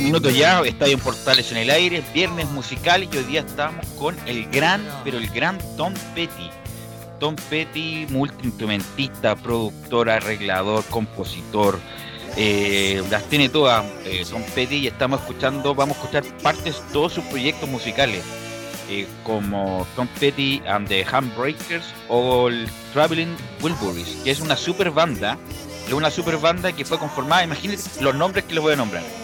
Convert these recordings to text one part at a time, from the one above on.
38 minutos ya, Estadio en Portales en el aire, viernes musical y hoy día estamos con el gran, pero el gran Tom Petty. Tom Petty, multiinstrumentista, productor, arreglador, compositor, eh, las tiene todas eh, Tom Petty y estamos escuchando, vamos a escuchar partes de todos sus proyectos musicales, eh, como Tom Petty and the Handbreakers o el Traveling Wilburys, que es una super banda es una super banda que fue conformada, imagínate los nombres que les voy a nombrar.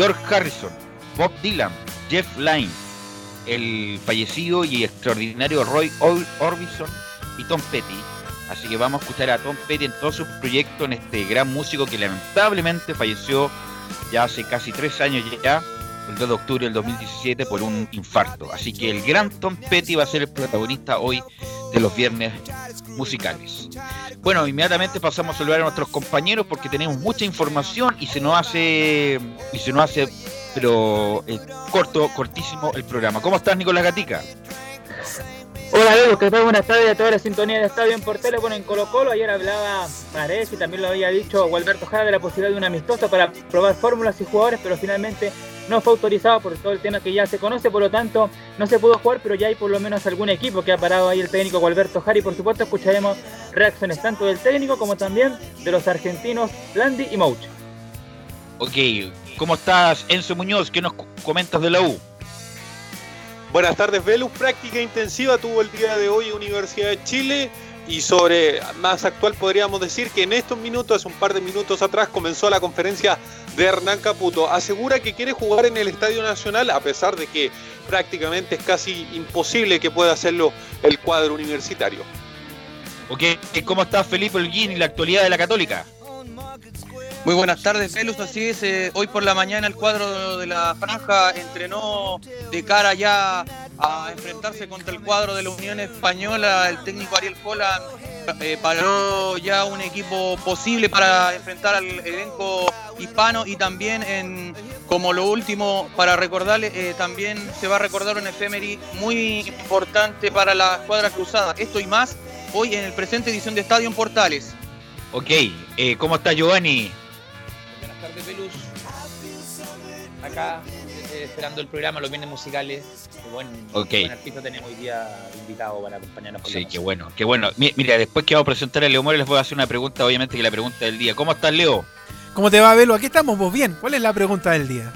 George Harrison, Bob Dylan, Jeff Lynne, el fallecido y extraordinario Roy Or- Orbison y Tom Petty. Así que vamos a escuchar a Tom Petty en todos sus proyectos, en este gran músico que lamentablemente falleció ya hace casi tres años ya, el 2 de octubre del 2017, por un infarto. Así que el gran Tom Petty va a ser el protagonista hoy de los viernes musicales. Bueno, inmediatamente pasamos a saludar a nuestros compañeros porque tenemos mucha información y se nos hace, y se nos hace, pero eh, corto, cortísimo el programa. ¿Cómo estás, Nicolás Gatica? Hola Diego, ¿qué tal? Buenas tardes a toda la sintonía de Estadio en Portales. Bueno, en Colo Colo ayer hablaba Paredes y también lo había dicho Gualberto Jara de la posibilidad de un amistoso para probar fórmulas y jugadores, pero finalmente no fue autorizado por todo el tema que ya se conoce, por lo tanto no se pudo jugar, pero ya hay por lo menos algún equipo que ha parado ahí el técnico Gualberto Jara y por supuesto escucharemos reacciones tanto del técnico como también de los argentinos Landi y Mouch. Ok, ¿cómo estás, Enzo Muñoz? ¿Qué nos comentas de la U? Buenas tardes, Velus. Práctica intensiva tuvo el día de hoy Universidad de Chile y sobre más actual podríamos decir que en estos minutos, hace un par de minutos atrás, comenzó la conferencia de Hernán Caputo. Asegura que quiere jugar en el Estadio Nacional a pesar de que prácticamente es casi imposible que pueda hacerlo el cuadro universitario. Ok, ¿cómo estás, Felipe Holguín y la actualidad de la Católica? Muy buenas tardes, Velus. Así es, eh, hoy por la mañana el cuadro de la franja entrenó de cara ya a enfrentarse contra el cuadro de la Unión Española. El técnico Ariel Cola eh, paró ya un equipo posible para enfrentar al elenco hispano y también en como lo último para recordarle, eh, también se va a recordar un efemeri muy importante para la escuadra cruzada. Esto y más hoy en el presente edición de Estadio en Portales. Ok, eh, ¿cómo está Giovanni? Acá, eh, esperando el programa, los viernes musicales. Qué buen, artista tenemos hoy día invitado para acompañarnos con Sí, qué bueno, qué bueno. Mi- Mira, después que vamos a presentar a Leo Mora, les voy a hacer una pregunta, obviamente que la pregunta del día. ¿Cómo estás, Leo? ¿Cómo te va, Velo? Aquí estamos, vos bien. ¿Cuál es la pregunta del día?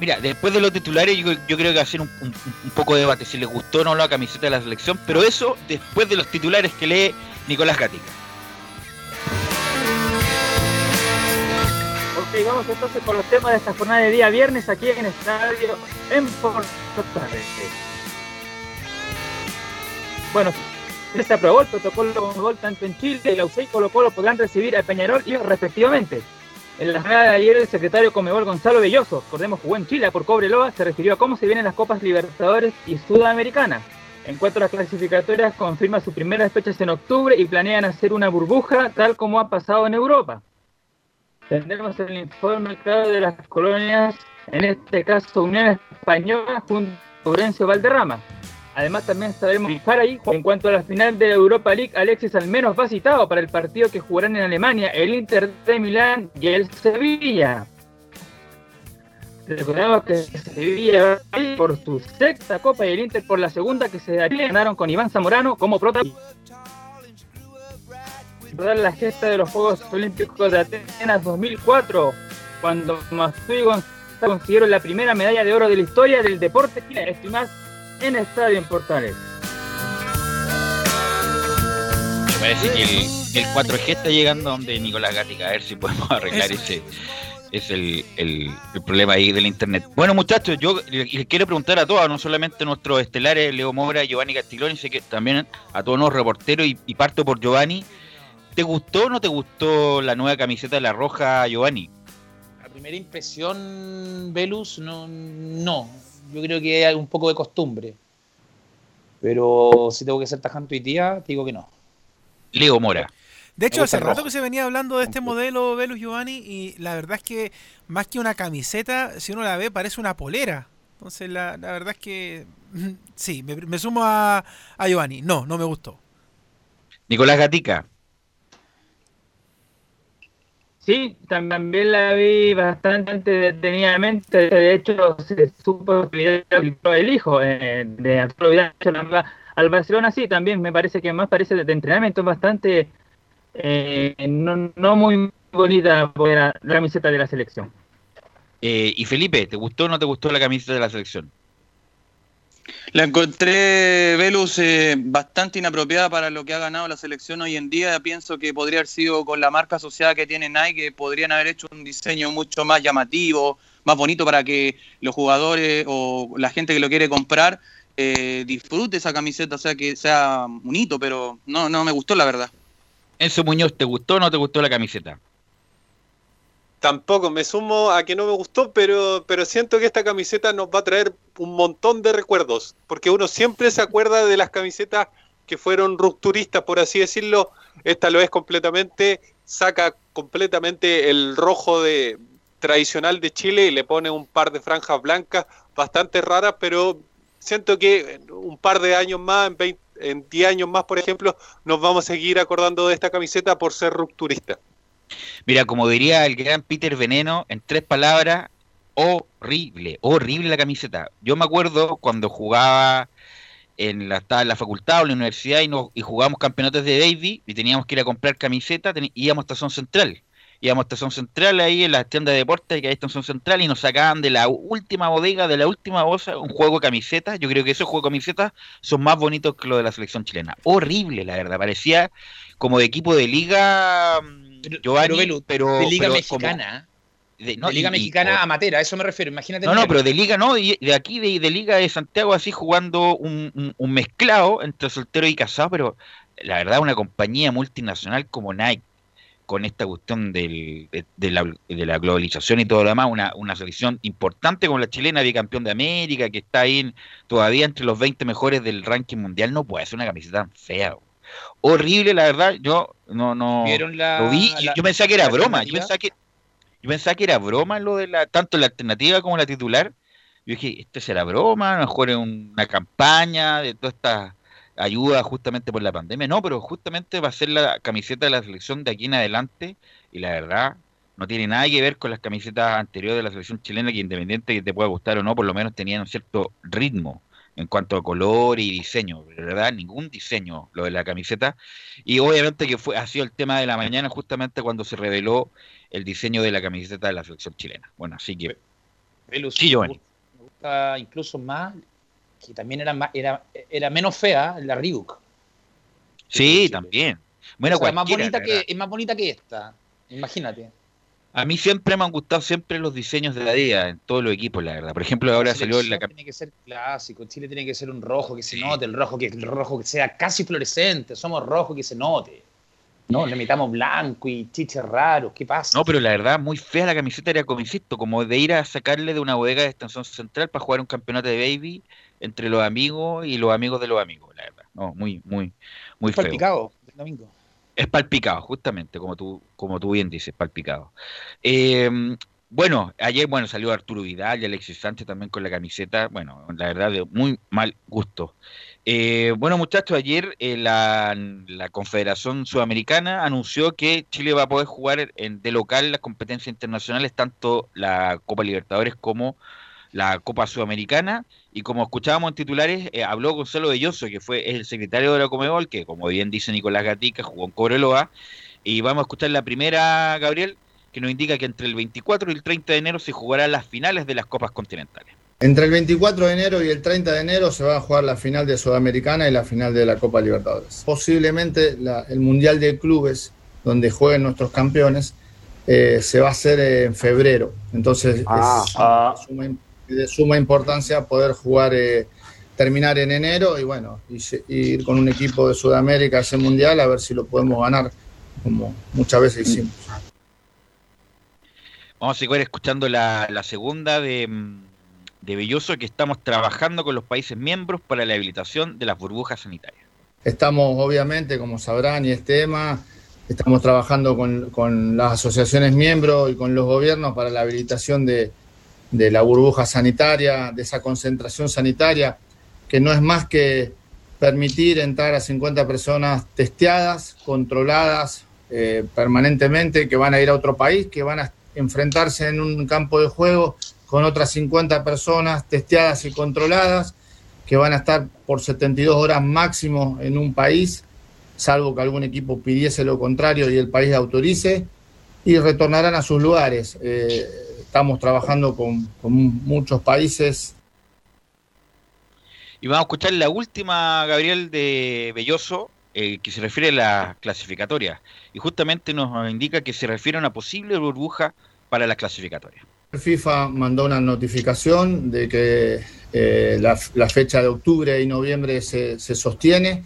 Mira, después de los titulares, yo, yo creo que va a ser un, un- un poco de debate si les gustó o no la camiseta de la selección, pero eso después de los titulares que lee Nicolás Gatica. Ok, vamos entonces con los temas de esta jornada de día viernes aquí en Estadio en Porto. Bueno, se aprobó el protocolo de gol tanto en Chile la UCI y Colo Colo podrán recibir a Peñarol y respectivamente. En la jornada de ayer el secretario Comebol Gonzalo Belloso, recordemos jugó en Chile por Cobreloa, se refirió a cómo se vienen las Copas Libertadores y Sudamericana. En cuanto a las clasificatorias, confirma sus primeras fechas en octubre y planean hacer una burbuja tal como ha pasado en Europa. Tendremos el informe claro de las colonias, en este caso Unión Española junto a Laurencio Valderrama. Además también sabremos fijar ahí en cuanto a la final de la Europa League, Alexis al menos va citado para el partido que jugarán en Alemania, el Inter de Milán y el Sevilla. Recordemos que Sevilla va por su sexta copa y el Inter por la segunda que se. Ganaron con Iván Zamorano como protagonista recordar la gesta de los Juegos Olímpicos de Atenas 2004, cuando Masui González consiguieron la primera medalla de oro de la historia del deporte chileno. Esto y más en Estadio en Portales. Me parece que el, el 4G está llegando donde Nicolás Gatica, a ver si podemos arreglar Eso. ese es el, el- el problema ahí del internet. Bueno muchachos, yo les quiero preguntar a todos, no solamente a nuestros estelares Leo Mora, Giovanni Castiglioni, sé que también a todos los reporteros y, y parto por Giovanni. ¿Te gustó o no te gustó la nueva camiseta de la roja, Giovanni? A primera impresión, Velus, no, no. Yo creo que hay un poco de costumbre. Pero si tengo que ser tajante hoy día, te digo que no. Leo Mora. De hecho, hace rato rojo. que se venía hablando de este modelo Velus Giovanni y la verdad es que más que una camiseta, si uno la ve, parece una polera. Entonces, la, la verdad es que sí, me, me sumo a, a Giovanni. No, no me gustó. Nicolás Gatica. Sí, también la vi bastante detenidamente. De hecho, se supo que el hijo eh, de Arturo Vidal al Barcelona. Sí, también me parece que más parece de entrenamiento, bastante eh, no, no muy bonita la camiseta de la selección. Eh, y Felipe, ¿te gustó o no te gustó la camiseta de la selección? La encontré, Velus, eh, bastante inapropiada para lo que ha ganado la selección hoy en día. Pienso que podría haber sido con la marca asociada que tiene Nike, podrían haber hecho un diseño mucho más llamativo, más bonito para que los jugadores o la gente que lo quiere comprar eh, disfrute esa camiseta, o sea, que sea un hito, pero no, no me gustó la verdad. Enzo Muñoz, ¿te gustó o no te gustó la camiseta? Tampoco me sumo a que no me gustó, pero, pero siento que esta camiseta nos va a traer un montón de recuerdos, porque uno siempre se acuerda de las camisetas que fueron rupturistas, por así decirlo. Esta lo es completamente, saca completamente el rojo de tradicional de Chile y le pone un par de franjas blancas bastante raras, pero siento que un par de años más, en 20 en 10 años más, por ejemplo, nos vamos a seguir acordando de esta camiseta por ser rupturista. Mira, como diría el gran Peter Veneno, en tres palabras, horrible, horrible la camiseta. Yo me acuerdo cuando jugaba en la, estaba en la facultad o en la universidad y, y jugábamos campeonatos de Baby y teníamos que ir a comprar camiseta, íbamos a Estación Central. Íbamos a Estación Central ahí en la tienda de deportes que hay Estación Central y nos sacaban de la última bodega, de la última bolsa, un juego de camisetas. Yo creo que esos juegos de camisetas son más bonitos que los de la selección chilena. Horrible, la verdad. Parecía como de equipo de liga, Pero- Giovanni, pero, de Liga pero como- Mexicana. de, no, de Liga y- Mexicana o- amatera, a eso me refiero. Imagínate. no, no, pero de Liga no, de aquí, de, de Liga de Santiago, así jugando un, un- un mezclado entre soltero y casado, pero la verdad, una compañía multinacional como Nike, con esta cuestión del- de, de la, de la globalización y todo lo demás, una, una selección importante como la chilena, bicampeón de América, que está ahí en- todavía entre los 20 mejores del ranking mundial, no puede ser una camiseta tan fea. Horrible, la verdad, yo no, no ¿Vieron la, lo vi la- yo pensaba que era broma, yo pensaba que yo pensaba que era broma lo de la tanto la alternativa como la titular. Yo dije, ¿esto será broma? A lo mejor es una campaña de toda esta ayuda justamente por la pandemia. No, pero justamente va a ser la camiseta de la selección de aquí en adelante y la verdad no tiene nada que ver con las camisetas anteriores de la selección chilena que independiente que te pueda gustar o no, por lo menos tenían un cierto ritmo en cuanto a color y diseño, de verdad, ningún diseño lo de la camiseta. Y obviamente que fue ha sido el tema de la mañana justamente cuando se reveló el diseño de la camiseta de la selección chilena. Bueno, así que Velus, Sí, Giovanni. Me gusta, me gusta incluso más, que también era, más, era, era menos fea, la Ryuk. Sí, Sí, también. Bueno, O sea, más bonita que, es más bonita que esta. Imagínate. A mí siempre me han gustado siempre los diseños de la DIA en todos los equipos, la verdad. Por ejemplo, ahora salió la Tiene que ser clásico. Chile tiene que ser un rojo que se Sí. note, el rojo que el rojo que sea casi fluorescente. Somos rojo que se note. No, le metamos blanco y chiches raros. ¿Qué pasa? No, pero la verdad, muy fea la camiseta era como insisto, como de ir a sacarle de una bodega de extensión central para jugar un campeonato de baby entre los amigos y los amigos de los amigos, la verdad. No, muy, muy, muy feo. el domingo. Es palpicado, justamente, como tú, como tú bien dices, palpicado. Eh, bueno, ayer bueno salió Arturo Vidal y Alexis Sánchez también con la camiseta, bueno, la verdad de muy mal gusto. Eh, bueno, muchachos, ayer eh, la, la Confederación Sudamericana anunció que Chile va a poder jugar en- de local las competencias internacionales, tanto la Copa Libertadores como la Copa Sudamericana. Y como escuchábamos en titulares, eh, habló Gonzalo Belloso, que fue el secretario de la Comebol, que como bien dice Nicolás Gatica, jugó en Cobreloa. Y vamos a escuchar la primera, Gabriel, que nos indica que entre el 24 y el 30 de enero se jugarán las finales de las Copas Continentales. Entre el 24 de enero y el 30 de enero se va a jugar la final de Sudamericana y la final de la Copa Libertadores. Posiblemente la- el Mundial de Clubes, donde jueguen nuestros campeones, eh, se va a hacer en febrero. Entonces Ah, es ah. suma, de suma importancia poder jugar, eh, terminar en enero y bueno, y, y ir con un equipo de Sudamérica a ese Mundial a ver si lo podemos ganar, como muchas veces hicimos. Vamos a seguir escuchando la, la segunda de, mm, de Belloso, que estamos trabajando con los países miembros para la habilitación de las burbujas sanitarias. Estamos, obviamente, como sabrán, y este tema, estamos trabajando con, con las asociaciones miembros y con los gobiernos para la habilitación de, de la burbuja sanitaria, de esa concentración sanitaria, que no es más que permitir entrar a 50 personas testeadas, controladas eh, permanentemente, que van a ir a otro país, que van a enfrentarse en un campo de juego con otras 50 personas testeadas y controladas, que van a estar por 72 horas máximo en un país, salvo que algún equipo pidiese lo contrario y el país autorice, y retornarán a sus lugares. Eh, estamos trabajando con, con muchos países Y vamos a escuchar la última, Gabriel, de Belloso, eh, que se refiere a la clasificatoria. Y justamente nos indica que se refiere a una posible burbuja para las clasificatorias. FIFA mandó una notificación de que eh, la, la fecha de octubre y noviembre se, se sostiene.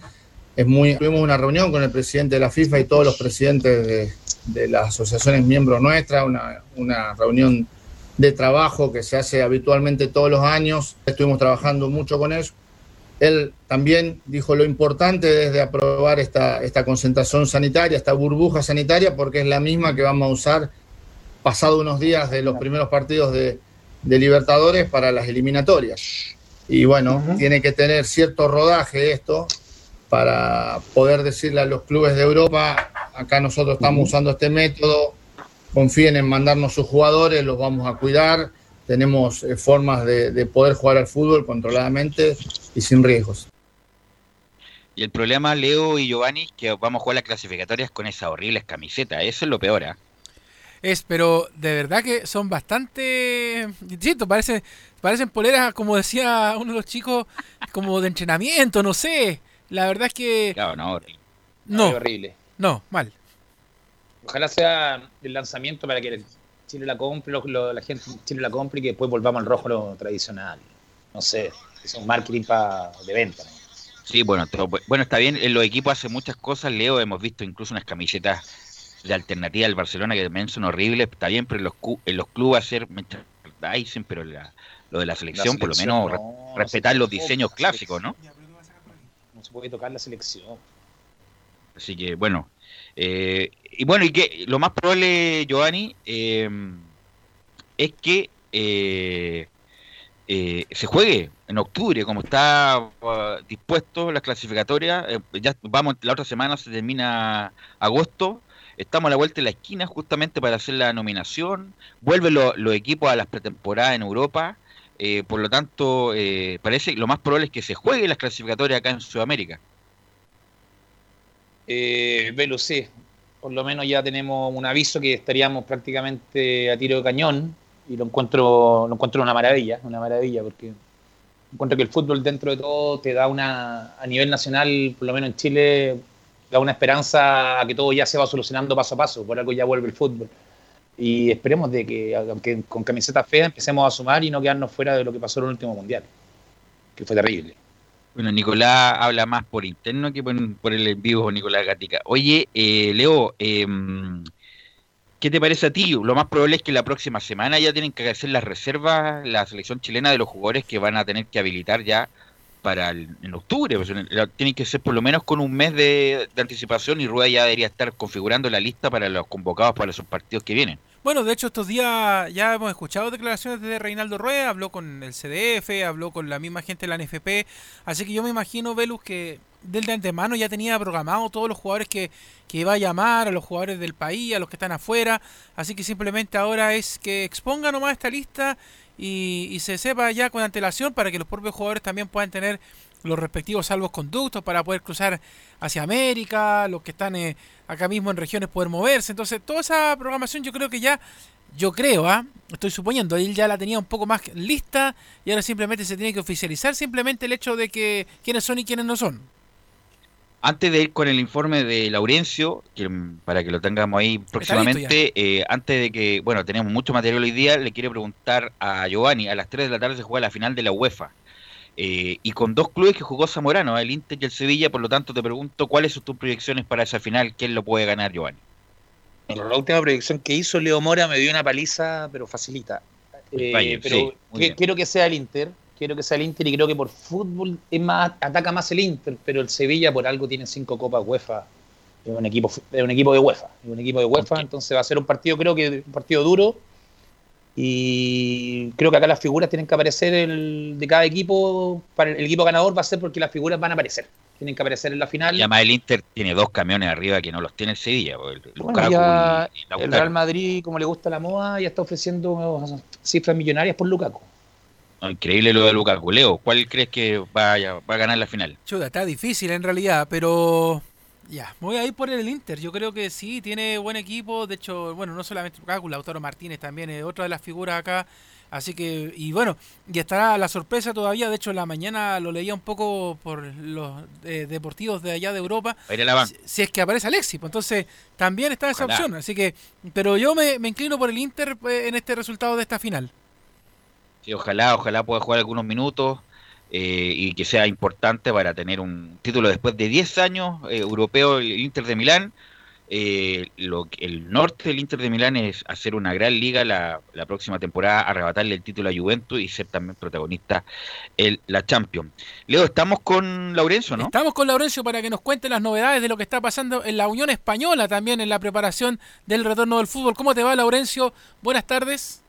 Es muy, tuvimos una reunión con el presidente de la FIFA y todos los presidentes de, de las asociaciones miembros nuestras, una, una reunión de trabajo que se hace habitualmente todos los años. Estuvimos trabajando mucho con ellos. Él también dijo lo importante desde aprobar esta, esta concentración sanitaria, esta burbuja sanitaria, porque es la misma que vamos a usar pasado unos días de los primeros partidos de, de Libertadores para las eliminatorias. Y bueno, tiene que tener cierto rodaje esto para poder decirle a los clubes de Europa, acá nosotros estamos usando este método, confíen en mandarnos sus jugadores, los vamos a cuidar, tenemos eh, formas de, de poder jugar al fútbol controladamente y sin riesgos. Y el problema, Leo y Giovanni, es que vamos a jugar las clasificatorias con esas horribles camisetas. Eso es lo peor, ¿ah? Es, pero de verdad que son bastante. Insisto, parece, parecen poleras, como decía uno de los chicos, como de entrenamiento, no sé. La verdad es que. Claro, no, horrible. No, Ay, horrible. No, mal. Ojalá sea el lanzamiento para que Chile la compre, lo- lo- la gente en Chile la compre y que después volvamos al rojo lo tradicional. No sé, es un marketing pa- de venta. ¿no? Sí, bueno, todo- bueno, está bien. En los equipos hacen muchas cosas. Leo, hemos visto incluso unas camisetas de alternativa del Barcelona que también son horribles. Está bien, pero en los, cu- en los clubes hacer merchandising, pero la- lo de la selección, por lo menos, re- no, no respetar los diseños clásicos, ¿no? No se puede tocar la selección. Así que, bueno. eh, y bueno, y que lo más probable, Giovanni, eh, es que eh, eh, se juegue en octubre, como está uh, dispuesto las clasificatorias. eh, ya vamos, la otra semana se termina agosto. Estamos a la vuelta de la esquina justamente para hacer la nominación. Vuelven lo- los equipos a las pretemporadas en Europa. eh, por lo tanto, parece lo más probable es que se juegue las clasificatorias acá en Sudamérica. Eh, Velo, sí. Por lo menos ya tenemos un aviso que estaríamos prácticamente a tiro de cañón. y lo encuentro, lo encuentro una maravilla, una maravilla, porque encuentro que el fútbol dentro de todo te da una, a nivel nacional, por lo menos en Chile, da una esperanza a que todo ya se va solucionando paso a paso, por algo ya vuelve el fútbol. Y esperemos de que, aunque con camiseta fea, empecemos a sumar y no quedarnos fuera de lo que pasó en el último mundial, que fue terrible. Bueno, Nicolás habla más por interno que por, el en vivo, Nicolás Gatica. Oye, eh, Leo, eh, ¿qué te parece a ti? Lo más probable es que la próxima semana ya tienen que hacer las reservas, la selección chilena de los jugadores que van a tener que habilitar ya para el- en octubre. Pues, tienen que ser por lo menos con un mes de, de anticipación y Rueda ya debería estar configurando la lista para los convocados para esos partidos que vienen. Bueno, de hecho estos días ya hemos escuchado declaraciones de Reinaldo Rueda, habló con el CDF, habló con la misma gente de la NFP, así que yo me imagino, Velus, que del de antemano ya tenía programado todos los jugadores que, que iba a llamar, a los jugadores del país, a los que están afuera, así que simplemente ahora es que exponga nomás esta lista y, y se sepa ya con antelación para que los propios jugadores también puedan tener los respectivos salvoconductos para poder cruzar hacia América, los que están eh, acá mismo en regiones poder moverse. Entonces, toda esa programación yo creo que ya, yo creo, ¿ah? estoy suponiendo, él ya la tenía un poco más lista y ahora simplemente se tiene que oficializar simplemente el hecho de que quiénes son y quiénes no son. Antes de ir con el informe de Laurencio, que, mm, para que lo tengamos ahí próximamente, eh, antes de que, bueno, tenemos mucho material hoy día, le quiero preguntar a Giovanni, a las 3 de la tarde se juega la final de la UEFA. Eh, y con dos clubes que jugó Zamorano, el Inter y el Sevilla, por lo tanto te pregunto cuáles son tus proyecciones para esa final, quién lo puede ganar, Giovanni. Bueno, la última proyección que hizo Leo Mora me dio una paliza, pero facilita. Eh, Bayern, pero sí, que- quiero que sea el Inter, quiero que sea el Inter y creo que por fútbol es más, ataca más el Inter, pero el Sevilla por algo tiene cinco copas UEFA. Es un equipo, es un equipo de UEFA, es un equipo de UEFA, entonces va a ser un partido, creo que un partido duro. Y creo que acá las figuras tienen que aparecer el, de cada equipo. Para el, el equipo ganador va a ser porque las figuras van a aparecer. Tienen que aparecer en la final. Y además el Inter tiene dos camiones arriba que no los tiene el Sevilla, pues, el Bueno, ya y, y El. Real Madrid, como le gusta la moda, ya está ofreciendo cifras millonarias por Lukaku. Increíble lo de Lukaku. Leo, ¿cuál crees que vaya, va a ganar la final? Chuta, está difícil en realidad, pero ya, me voy a ir por el Inter. Yo creo que sí, tiene buen equipo. De hecho, bueno, no solamente Lukaku, Lautaro Martínez también es otra de las figuras acá. Así que, y bueno, y estará la sorpresa todavía. De hecho, en la mañana lo leía un poco por los eh, deportivos de allá de Europa. Si, si es que aparece Alexis, pues entonces también está esa Ojalá. opción. Así que, pero yo me, me inclino por el Inter eh, en este resultado de esta final. Sí, ojalá, ojalá pueda jugar algunos minutos eh, y que sea importante para tener un título después de 10 años eh, europeo, el Inter de Milán. Eh, lo, el norte del Inter de Milán es hacer una gran liga la, la próxima temporada, arrebatarle el título a Juventus y ser también protagonista en la Champions. Leo, estamos con Laurencio, ¿no? Estamos con Laurencio para que nos cuente las novedades de lo que está pasando en la Unión Española también en la preparación del retorno del fútbol. ¿Cómo te va, Laurencio? Buenas tardes.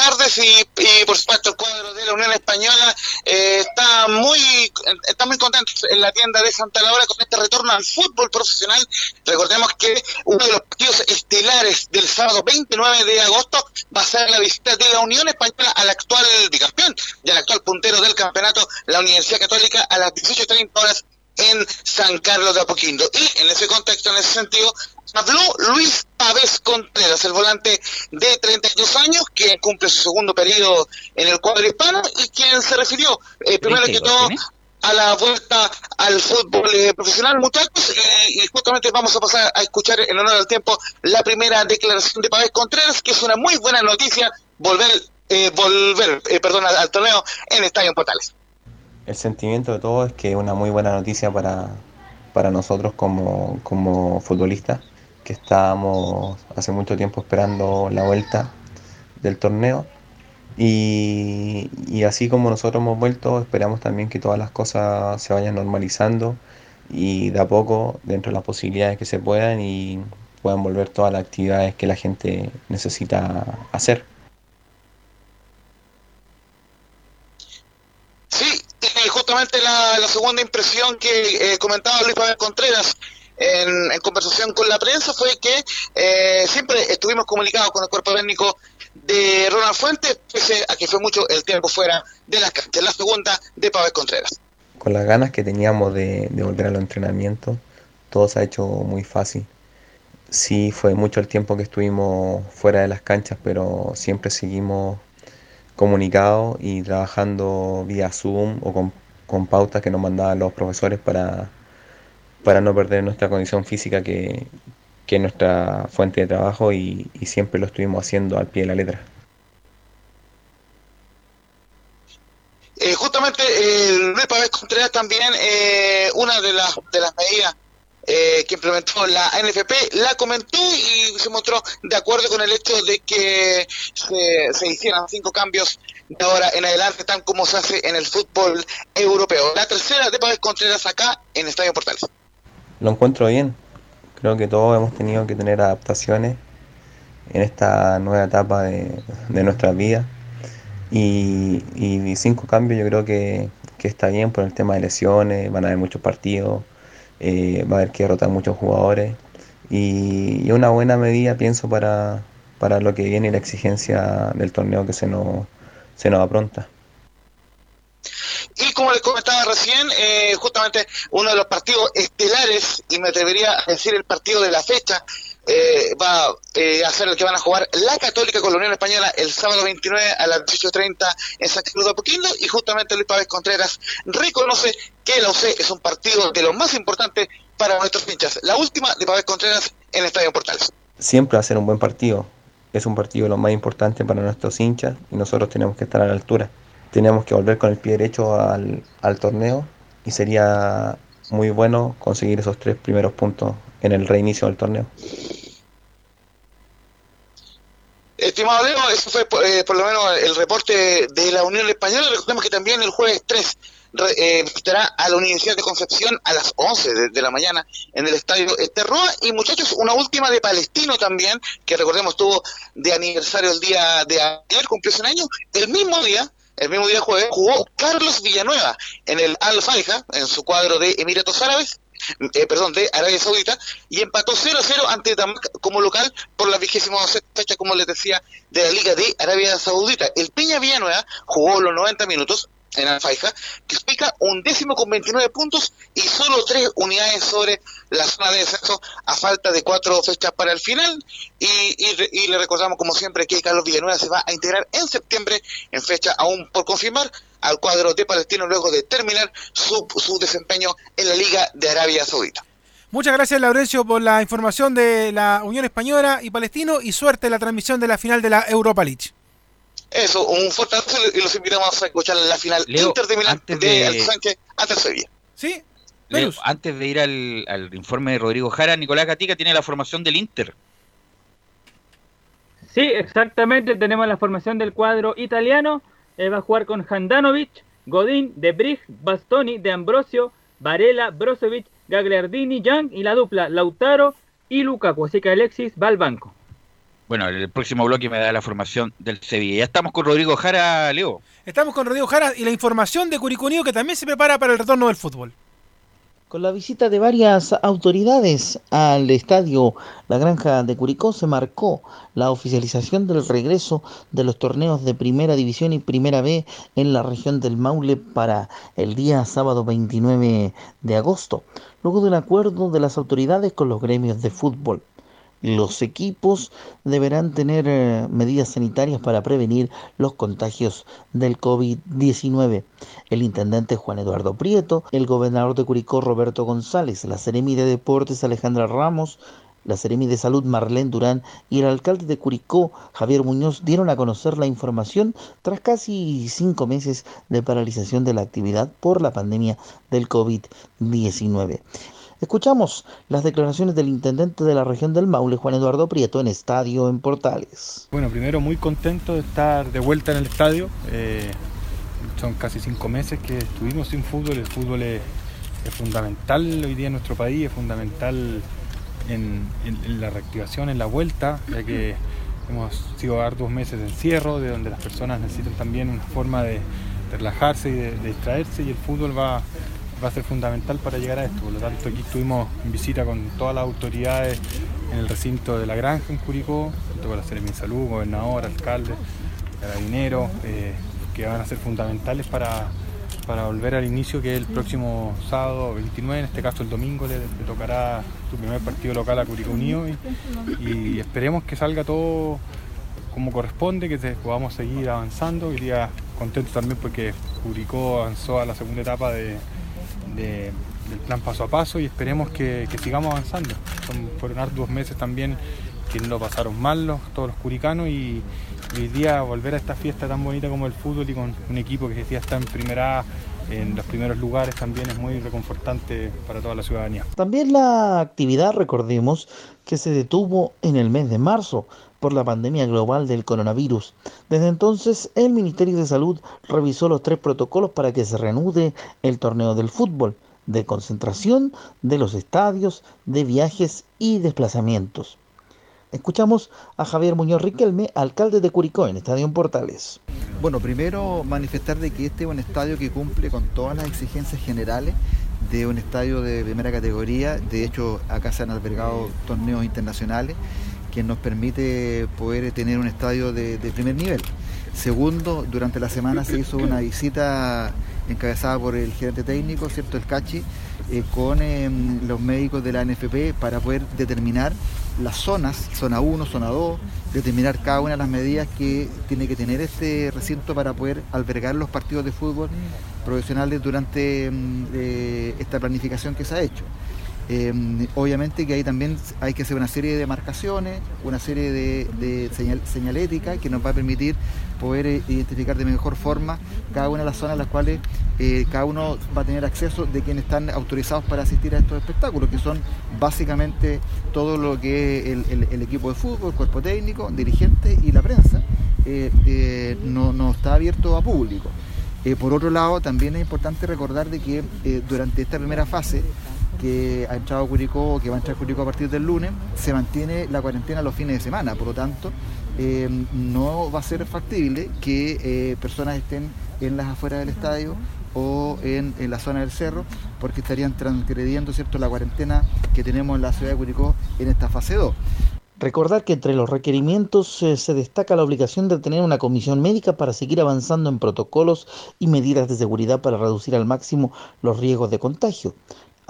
Tardes y, y, por supuesto el cuadro de la Unión Española eh, está muy está muy contento en la tienda de Santa Laura con este retorno al fútbol profesional. Recordemos que uno de los partidos estelares del sábado 29 de agosto va a ser la visita de la Unión Española al actual bicampeón y al actual puntero del campeonato, la Universidad Católica, a las 18.30 horas en San Carlos de Apoquindo. Y en ese contexto, en ese sentido, habló Luis Pavés Contreras, el volante de 32 años, que cumple su segundo periodo en el cuadro hispano y quien se refirió, eh, primero que 32 todo, a la vuelta al fútbol eh, profesional, muchachos, eh, y justamente vamos a pasar a escuchar en honor al tiempo la primera declaración de Pavés Contreras, que es una muy buena noticia volver, eh, volver, eh, perdón, al, al torneo en Estadio Portales. El sentimiento de todo es que es una muy buena noticia para, para nosotros como, como futbolistas, estábamos hace mucho tiempo esperando la vuelta del torneo. Y, y así como nosotros hemos vuelto, esperamos también que todas las cosas se vayan normalizando y de a poco, dentro de las posibilidades que se puedan, y puedan volver todas las actividades que la gente necesita hacer. Sí, eh, justamente la, la segunda impresión que eh, comentaba Luis Pablo Contreras en, en conversación con la prensa fue que eh, siempre estuvimos comunicados con el cuerpo técnico de Ronald Fuentes, pese a que fue mucho el tiempo fuera de las canchas. La segunda de Pablo Contreras. con las ganas que teníamos de, de volver a los entrenamientos, todo se ha hecho muy fácil. sí fue mucho el tiempo que estuvimos fuera de las canchas, pero siempre seguimos comunicados y trabajando vía Zoom o con, con pautas que nos mandaban los profesores para, para no perder nuestra condición física que, que es nuestra fuente de trabajo y, y siempre lo estuvimos haciendo al pie de la letra. Eh, justamente eh, Luis Pavés Contreras también, eh, una de las, de las medidas eh, que implementó la NFP, la comentó y se mostró de acuerdo con el hecho de que se, hicieran cinco cambios de ahora en adelante, tan como se hace en el fútbol europeo. La tercera de Pavés Contreras acá en Estadio Portales. Lo encuentro bien. Creo que todos hemos tenido que tener adaptaciones en esta nueva etapa de, de nuestra vida. Y, cinco cambios yo creo que, que está bien por el tema de lesiones, van a haber muchos partidos, eh, va a haber que derrotar muchos jugadores. Y, y una buena medida, pienso, para, para lo que viene y la exigencia del torneo que se nos, se nos apronta. Y como les comentaba recién, eh, justamente uno de los partidos estelares, y me atrevería a decir el partido de la fecha, eh, va eh, a ser el que van a jugar la Católica con la Unión Española el sábado 29 a las 18.30 en San Cruz de Apoquindo y justamente Luis Pávez Contreras reconoce que la UC es un partido de lo más importante para nuestros hinchas. La última de Pávez Contreras en Estadio Portales. Siempre va a ser un buen partido. Es un partido lo más importante para nuestros hinchas y nosotros tenemos que estar a la altura. Tenemos que volver con el pie derecho al, al torneo y sería muy bueno conseguir esos tres primeros puntos en el reinicio del torneo. Estimado Leo, eso fue eh, por lo menos el reporte de la Unión Española. Recordemos que también el jueves 3 eh, visitará a la Universidad de Concepción a las 11 de, de la mañana en el estadio Esterroa. Y muchachos, una última de Palestino también, que recordemos tuvo de aniversario el día de ayer, cumplió un año. El mismo día, el mismo día jueves, jugó Carlos Villanueva en el Al Faiha, en su cuadro de Emiratos Árabes, eh, perdón, de Arabia Saudita, y empató 0-0 ante Damac como local por la vigésima fecha, como les decía, de la Liga de Arabia Saudita. El Peña Villanueva jugó los 90 minutos en Alfaija, que explica un décimo con 29 puntos y solo tres unidades sobre la zona de descenso a falta de cuatro fechas para el final. Y, y, y, le recordamos, como siempre, que Carlos Villanueva se va a integrar en septiembre, en fecha aún por confirmar, al cuadro de Palestino luego de terminar su, su desempeño en la Liga de Arabia Saudita. Muchas gracias, Laurencio, por la información de la Unión Española y Palestino y suerte en la transmisión de la final de la Europa League. Eso, un fuerte abrazo y los invitamos a escuchar la final Leo, Inter de Milán de, de- Sánchez ante Sevilla. ¿Sí? Leo, antes de ir al, al informe de Rodrigo Jara, Nicolás Gatica tiene la formación del Inter. Sí, exactamente. Tenemos la formación del cuadro italiano. Eh, va a jugar con Handanovic, Godín, De Brij, Bastoni, De Ambrosio, Varela, Brozovic, Gagliardini, Young y la dupla Lautaro y Lukaku. Así que Alexis va al banco. Bueno, el próximo bloque me da la formación del Sevilla. Ya estamos con Rodrigo Jara, Leo. Estamos con Rodrigo Jara y la información de Curicunio que también se prepara para el retorno del fútbol. Con la visita de varias autoridades al estadio La Granja de Curicó se marcó la oficialización del regreso de los torneos de Primera División y Primera B en la región del Maule para el día sábado 29 de agosto, luego del acuerdo de las autoridades con los gremios de fútbol. Los equipos deberán tener eh, medidas sanitarias para prevenir los contagios del COVID-19. El intendente Juan Eduardo Prieto, el gobernador de Curicó Roberto González, la Seremi de Deportes Alejandra Ramos, la Seremi de Salud Marlene Durán y el alcalde de Curicó Javier Muñoz dieron a conocer la información tras casi cinco meses de paralización de la actividad por la pandemia del COVID-19. Escuchamos las declaraciones del intendente de la región del Maule, Juan Eduardo Prieto, en Estadio en Portales. Bueno, primero muy contento de estar de vuelta en el estadio. Eh, son casi cinco meses que estuvimos sin fútbol. El fútbol es, fundamental hoy día en nuestro país, es fundamental en, la reactivación, en la vuelta, ya que hemos sido arduos meses de encierro, de donde las personas necesitan también una forma de, de relajarse y de, de distraerse, y el fútbol va, va a ser fundamental para llegar a esto. Por lo tanto, aquí estuvimos en visita con todas las autoridades en el recinto de la granja en Curicó, junto con la Seremi de Salud, gobernador, alcalde, carabineros, eh, que van a ser fundamentales para, para volver al inicio que es el próximo sábado 29, en este caso el domingo le, tocará su primer partido local a Curicó Unido y, esperemos que salga todo como corresponde, que podamos seguir avanzando. Hoy día contento también porque Curicó avanzó a la segunda etapa de, del plan paso a paso y esperemos que, sigamos avanzando. Son, fueron arduos meses también que lo pasaron mal los, todos los curicanos y, hoy día volver a esta fiesta tan bonita como el fútbol y con un equipo que ya está en primera en los primeros lugares también es muy reconfortante para toda la ciudadanía. También la actividad, recordemos, que se detuvo en el mes de marzo por la pandemia global del coronavirus. Desde entonces, el Ministerio de Salud revisó los tres protocolos para que se reanude el torneo del fútbol, de concentración, de los estadios, de viajes y desplazamientos. Escuchamos a Javier Muñoz Riquelme, alcalde de Curicó, en Estadio Portales. Bueno, primero manifestar de que este es un estadio que cumple con todas las exigencias generales de un estadio de primera categoría. De hecho, acá se han albergado torneos internacionales que nos permite poder tener un estadio de, primer nivel. Segundo, durante la semana se hizo una visita encabezada por el gerente técnico, ¿cierto? El Cachi, eh, con em, los médicos de la NFP para poder determinar las zonas, zona 1, zona 2, determinar cada una de las medidas que tiene que tener este recinto para poder albergar los partidos de fútbol profesionales durante em, eh, esta planificación que se ha hecho. Em, obviamente que ahí también hay que hacer una serie de marcaciones, una serie de, señalética que nos va a permitir poder eh, identificar de mejor forma cada una de las zonas a las cuales eh, cada uno va a tener acceso de quienes están autorizados para asistir a estos espectáculos, que son básicamente todo lo que es el, equipo de fútbol, el cuerpo técnico, dirigentes y la prensa, eh, no, no está abierto a público. por otro lado, también es importante recordar de que durante esta primera fase que ha entrado Curicó, que va a entrar Curicó a partir del lunes, se mantiene la cuarentena los fines de semana. Por lo tanto, eh, no va a ser factible que eh, personas estén en las afueras del estadio o en, la zona del cerro, porque estarían transgrediendo ¿cierto? la cuarentena que tenemos en la ciudad de Curicó en esta fase 2. Recordar que entre los requerimientos eh, se destaca la obligación de tener una comisión médica para seguir avanzando en protocolos y medidas de seguridad para reducir al máximo los riesgos de contagio.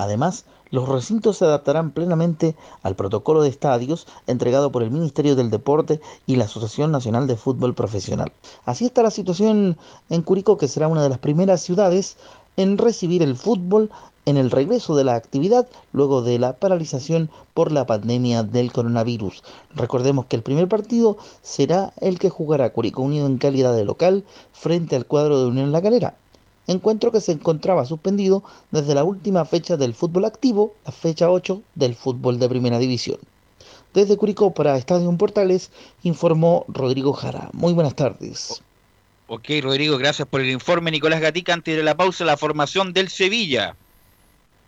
Además, los recintos se adaptarán plenamente al protocolo de estadios entregado por el Ministerio del Deporte y la Asociación Nacional de Fútbol Profesional. Así está la situación en Curicó, que será una de las primeras ciudades en recibir el fútbol en el regreso de la actividad luego de la paralización por la pandemia del coronavirus. Recordemos que el primer partido será el que jugará Curicó Unido en calidad de local frente al cuadro de Unión La Calera encuentro que se encontraba suspendido desde la última fecha del fútbol activo, la fecha 8 del fútbol de primera división. Desde Curicó para Estadio Portales informó Rodrigo Jara. Muy buenas tardes. Ok, Rodrigo, gracias por el informe. Nicolás Gatica, antes de la pausa, la formación del Sevilla.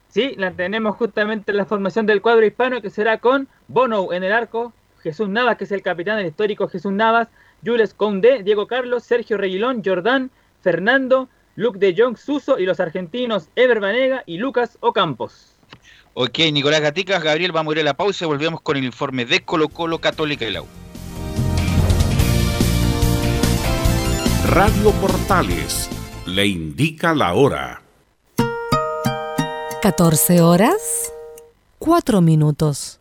Sí, la tenemos justamente en la formación del cuadro hispano que será con Bono en el arco, Jesús Navas, que es el capitán del histórico Jesús Navas, Jules Conde, Diego Carlos, Sergio Reguilón, Jordán, Fernando, Luke de Jong Suso y los argentinos Ever Banega y Lucas Ocampos. Ok, Nicolás Gaticas, Gabriel, vamos a ir a la pausa y volvemos con el informe de Colo Colo Católica y la Radio Portales le indica la hora. 14 horas, 4 minutos.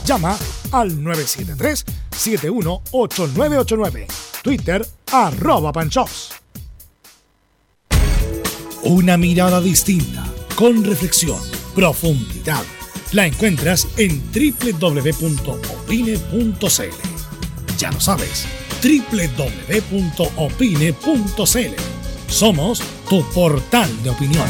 Llama al 973-718989. Twitter arroba panchops. Una mirada distinta, con reflexión, profundidad. La encuentras en www.opine.cl. Ya lo sabes, www.opine.cl. Somos tu portal de opinión.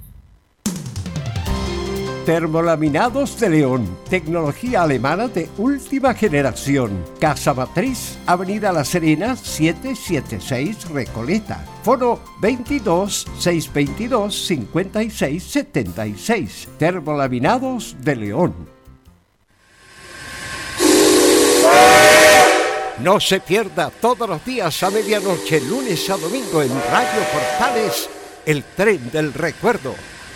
Termolaminados de León, tecnología alemana de última generación. Casa Matriz, Avenida La Serena, 776 Recoleta. Foro 22 622 56 76. Termolaminados de León. No se pierda todos los días a medianoche, lunes a domingo en Radio Portales, el tren del recuerdo.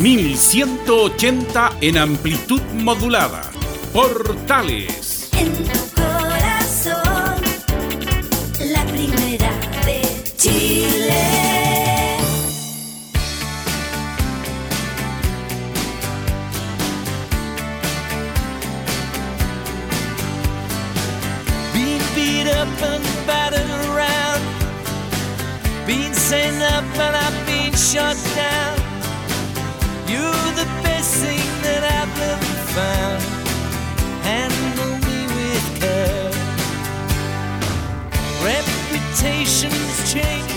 1180 en amplitud modulada. Portales. En tu corazón. La primera de Chile. Being beat up and battered around. Being sent up and I've been shut down. You're the best thing that I've ever found. Handle me with care. Reputation's changeable.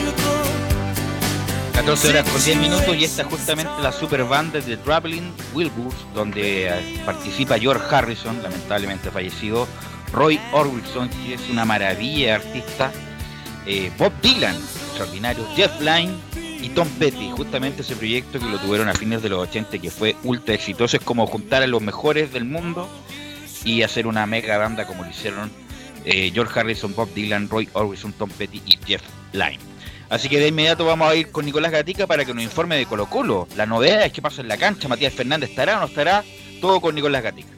14 horas con 10 minutos y esta es justamente la super banda de Traveling Wilburys, donde eh, participa George Harrison, lamentablemente fallecido, Roy Orbison, que es una maravilla de artista, eh, Bob Dylan, extraordinario, Jeff Lynne y Tom Petty, justamente ese proyecto que lo tuvieron a fines de los 80 que fue ultra exitoso, es como juntar a los mejores del mundo y hacer una mega banda como lo hicieron eh, George Harrison, Bob Dylan, Roy Orbison, Tom Petty y Jeff Lynne. Así que de inmediato vamos a ir con Nicolás Gatica para que nos informe de Colo Colo. La novedad es qué pasa en la cancha, Matías Fernández estará o no estará, todo con Nicolás Gatica.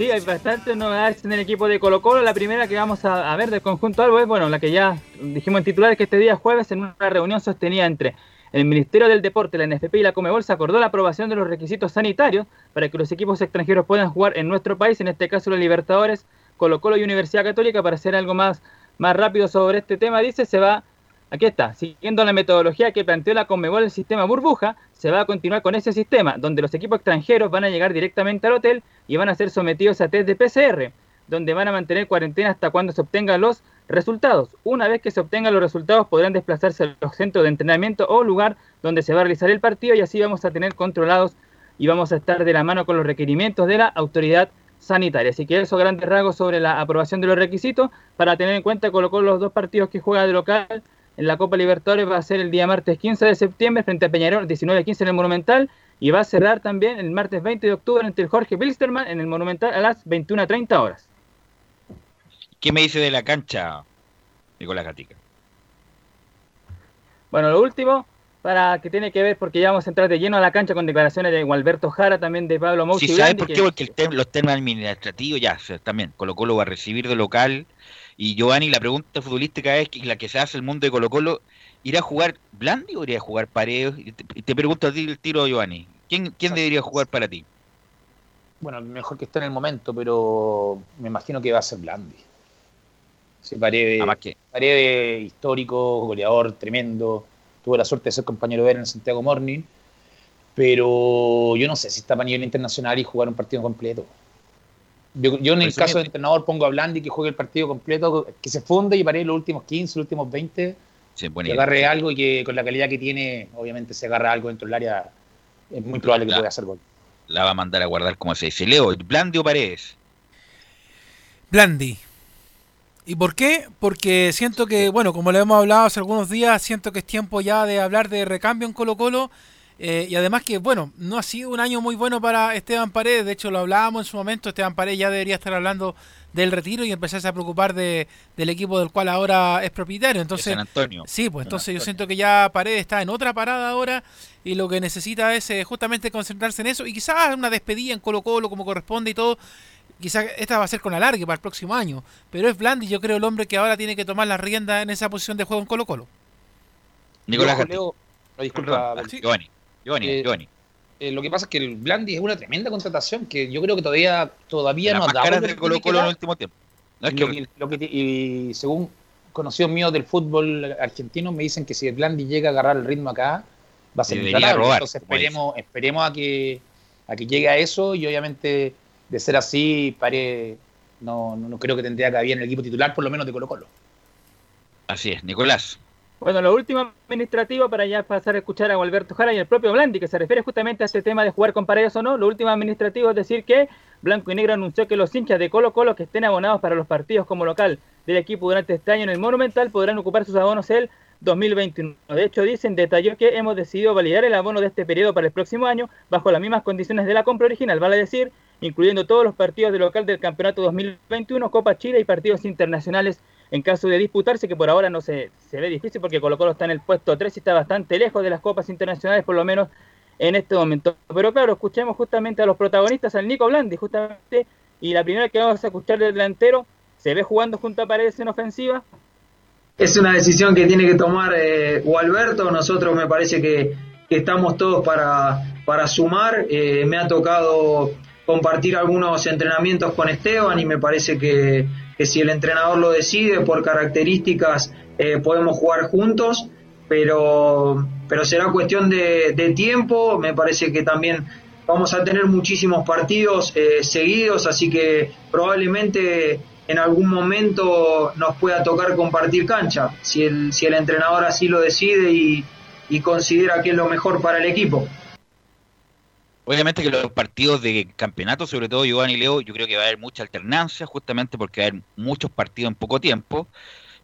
Sí, hay bastantes novedades en el equipo de Colo Colo. La primera que vamos a, ver del conjunto Albo es, bueno, la que ya dijimos en titulares que este día jueves en una reunión sostenida entre el Ministerio del Deporte, la NFP y la Comebol se acordó la aprobación de los requisitos sanitarios para que los equipos extranjeros puedan jugar en nuestro país, en este caso los Libertadores, Colo Colo y Universidad Católica, para hacer algo más, más rápido sobre este tema, dice, se va Aquí está, siguiendo la metodología que planteó la Conmebol el sistema burbuja, se va a continuar con ese sistema, donde los equipos extranjeros van a llegar directamente al hotel y van a ser sometidos a test de PCR, donde van a mantener cuarentena hasta cuando se obtengan los resultados. Una vez que se obtengan los resultados podrán desplazarse a los centros de entrenamiento o lugar donde se va a realizar el partido y así vamos a tener controlados y vamos a estar de la mano con los requerimientos de la autoridad sanitaria. Así que eso, grandes rasgos sobre la aprobación de los requisitos. Para tener en cuenta, colocó los dos partidos que juega de local en la Copa Libertadores va a ser el día martes 15 de septiembre frente a Peñarol, 19-15 en el Monumental, y va a cerrar también el martes 20 de octubre entre el Jorge Bilsterman en el Monumental a las 21.30 horas. ¿Qué me dice de la cancha, Nicolás Gatica? Bueno, lo último, para que tiene que ver, porque ya vamos a entrar de lleno a la cancha con declaraciones de Gualberto Jara, también de Pablo Mouchi. Si sabes por qué, porque el tem- los temas administrativos ya, o sea, también Colo Colo va a recibir de local. Y Giovanni, la pregunta futbolística es que la que se hace el mundo de Colo Colo, ¿irá a jugar Blandi o irá a jugar Paredes? Y te, te pregunto a ti el tiro, Giovanni. ¿Quién, quién debería jugar para ti? Bueno, mejor que esté en el momento, pero me imagino que va a ser Blandi. Sí, Paredes, Paredes histórico, goleador tremendo. Tuve la suerte de ser compañero de él en Santiago Morning, pero yo no sé si está para nivel internacional y jugar un partido completo. Yo, yo en el caso del entrenador pongo a Blandi que juegue el partido completo, que se funde y Paredes los últimos 15, los últimos 20, Sí, que agarre algo y que con la calidad que tiene, obviamente se agarra algo dentro del área, es muy probable que La- pueda hacer gol. La va a mandar a guardar como se dice. Leo, Blandi o Paredes. Blandi. ¿Y por qué? Porque siento que, bueno, como lo hemos hablado hace algunos días, siento que es tiempo ya de hablar de recambio en Colo Colo. Eh, y además que, bueno, no ha sido un año muy bueno para Esteban Paredes. De hecho, lo hablábamos en su momento. Esteban Paredes ya debería estar hablando del retiro y empezarse a preocupar de, del equipo del cual ahora es propietario. Entonces, San Antonio. Sí, pues San entonces yo siento que ya Paredes está en otra parada ahora y lo que necesita es eh, justamente concentrarse en eso y quizás una despedida en Colo Colo como corresponde y todo. Quizás esta va a ser con alargue para el próximo año, pero es Blandi, yo creo, el hombre que ahora tiene que tomar la rienda en esa posición de juego en Colo Colo. Nicolás. Leo, no, disculpa, Perdón, sí. Giovanni. Giovanni, Eh, Giovanni. Eh, lo que pasa es que el Blandi es una tremenda contratación que yo creo que todavía todavía Las no ha dado caras de que Colo que Colo en el último tiempo. No es Y que lo que- lo que ti- y según conocidos míos del fútbol argentino me dicen que si el Blandi llega a agarrar el ritmo acá va a ser intratable. Entonces esperemos, esperemos a que a que llegue a eso y obviamente de ser así pare no, no, no creo que tendría cabida en el equipo titular por lo menos de Colo Colo. Así es, Nicolás. Bueno, lo último administrativo para ya pasar a escuchar a Alberto Jara y el propio Blandi, que se refiere justamente a este tema de jugar con paredes o no. Lo último administrativo es decir que Blanco y Negro anunció que los hinchas de Colo Colo que estén abonados para los partidos como local del equipo durante este año en el Monumental podrán ocupar sus abonos el 2021. De hecho, dicen, detalló que hemos decidido validar el abono de este periodo para el próximo año bajo las mismas condiciones de la compra original, vale decir, incluyendo todos los partidos de local del Campeonato 2021, Copa Chile y partidos internacionales en caso de disputarse, que por ahora no se, ve difícil porque Colo Colo está en el puesto 3 y está bastante lejos de las copas internacionales, por lo menos en este momento. Pero claro, escuchemos justamente a los protagonistas, al Nico Blandi, justamente, y la primera que vamos a escuchar del delantero, se ve jugando junto a Paredes en ofensiva, Es una decisión que tiene que tomar eh, Gualberto. Nosotros me parece que, estamos todos para, para sumar. Eh, me ha tocado compartir algunos entrenamientos con Esteban y me parece que, que si el entrenador lo decide por características eh, podemos jugar juntos, pero, pero será cuestión de, de tiempo. Me parece que también vamos a tener muchísimos partidos eh, seguidos, así que probablemente en algún momento nos pueda tocar compartir cancha, si el, si el entrenador así lo decide y, y considera que es lo mejor para el equipo. Obviamente que los partidos de campeonato, sobre todo Giovanni Leo, yo creo que va a haber mucha alternancia, justamente porque va a haber muchos partidos en poco tiempo.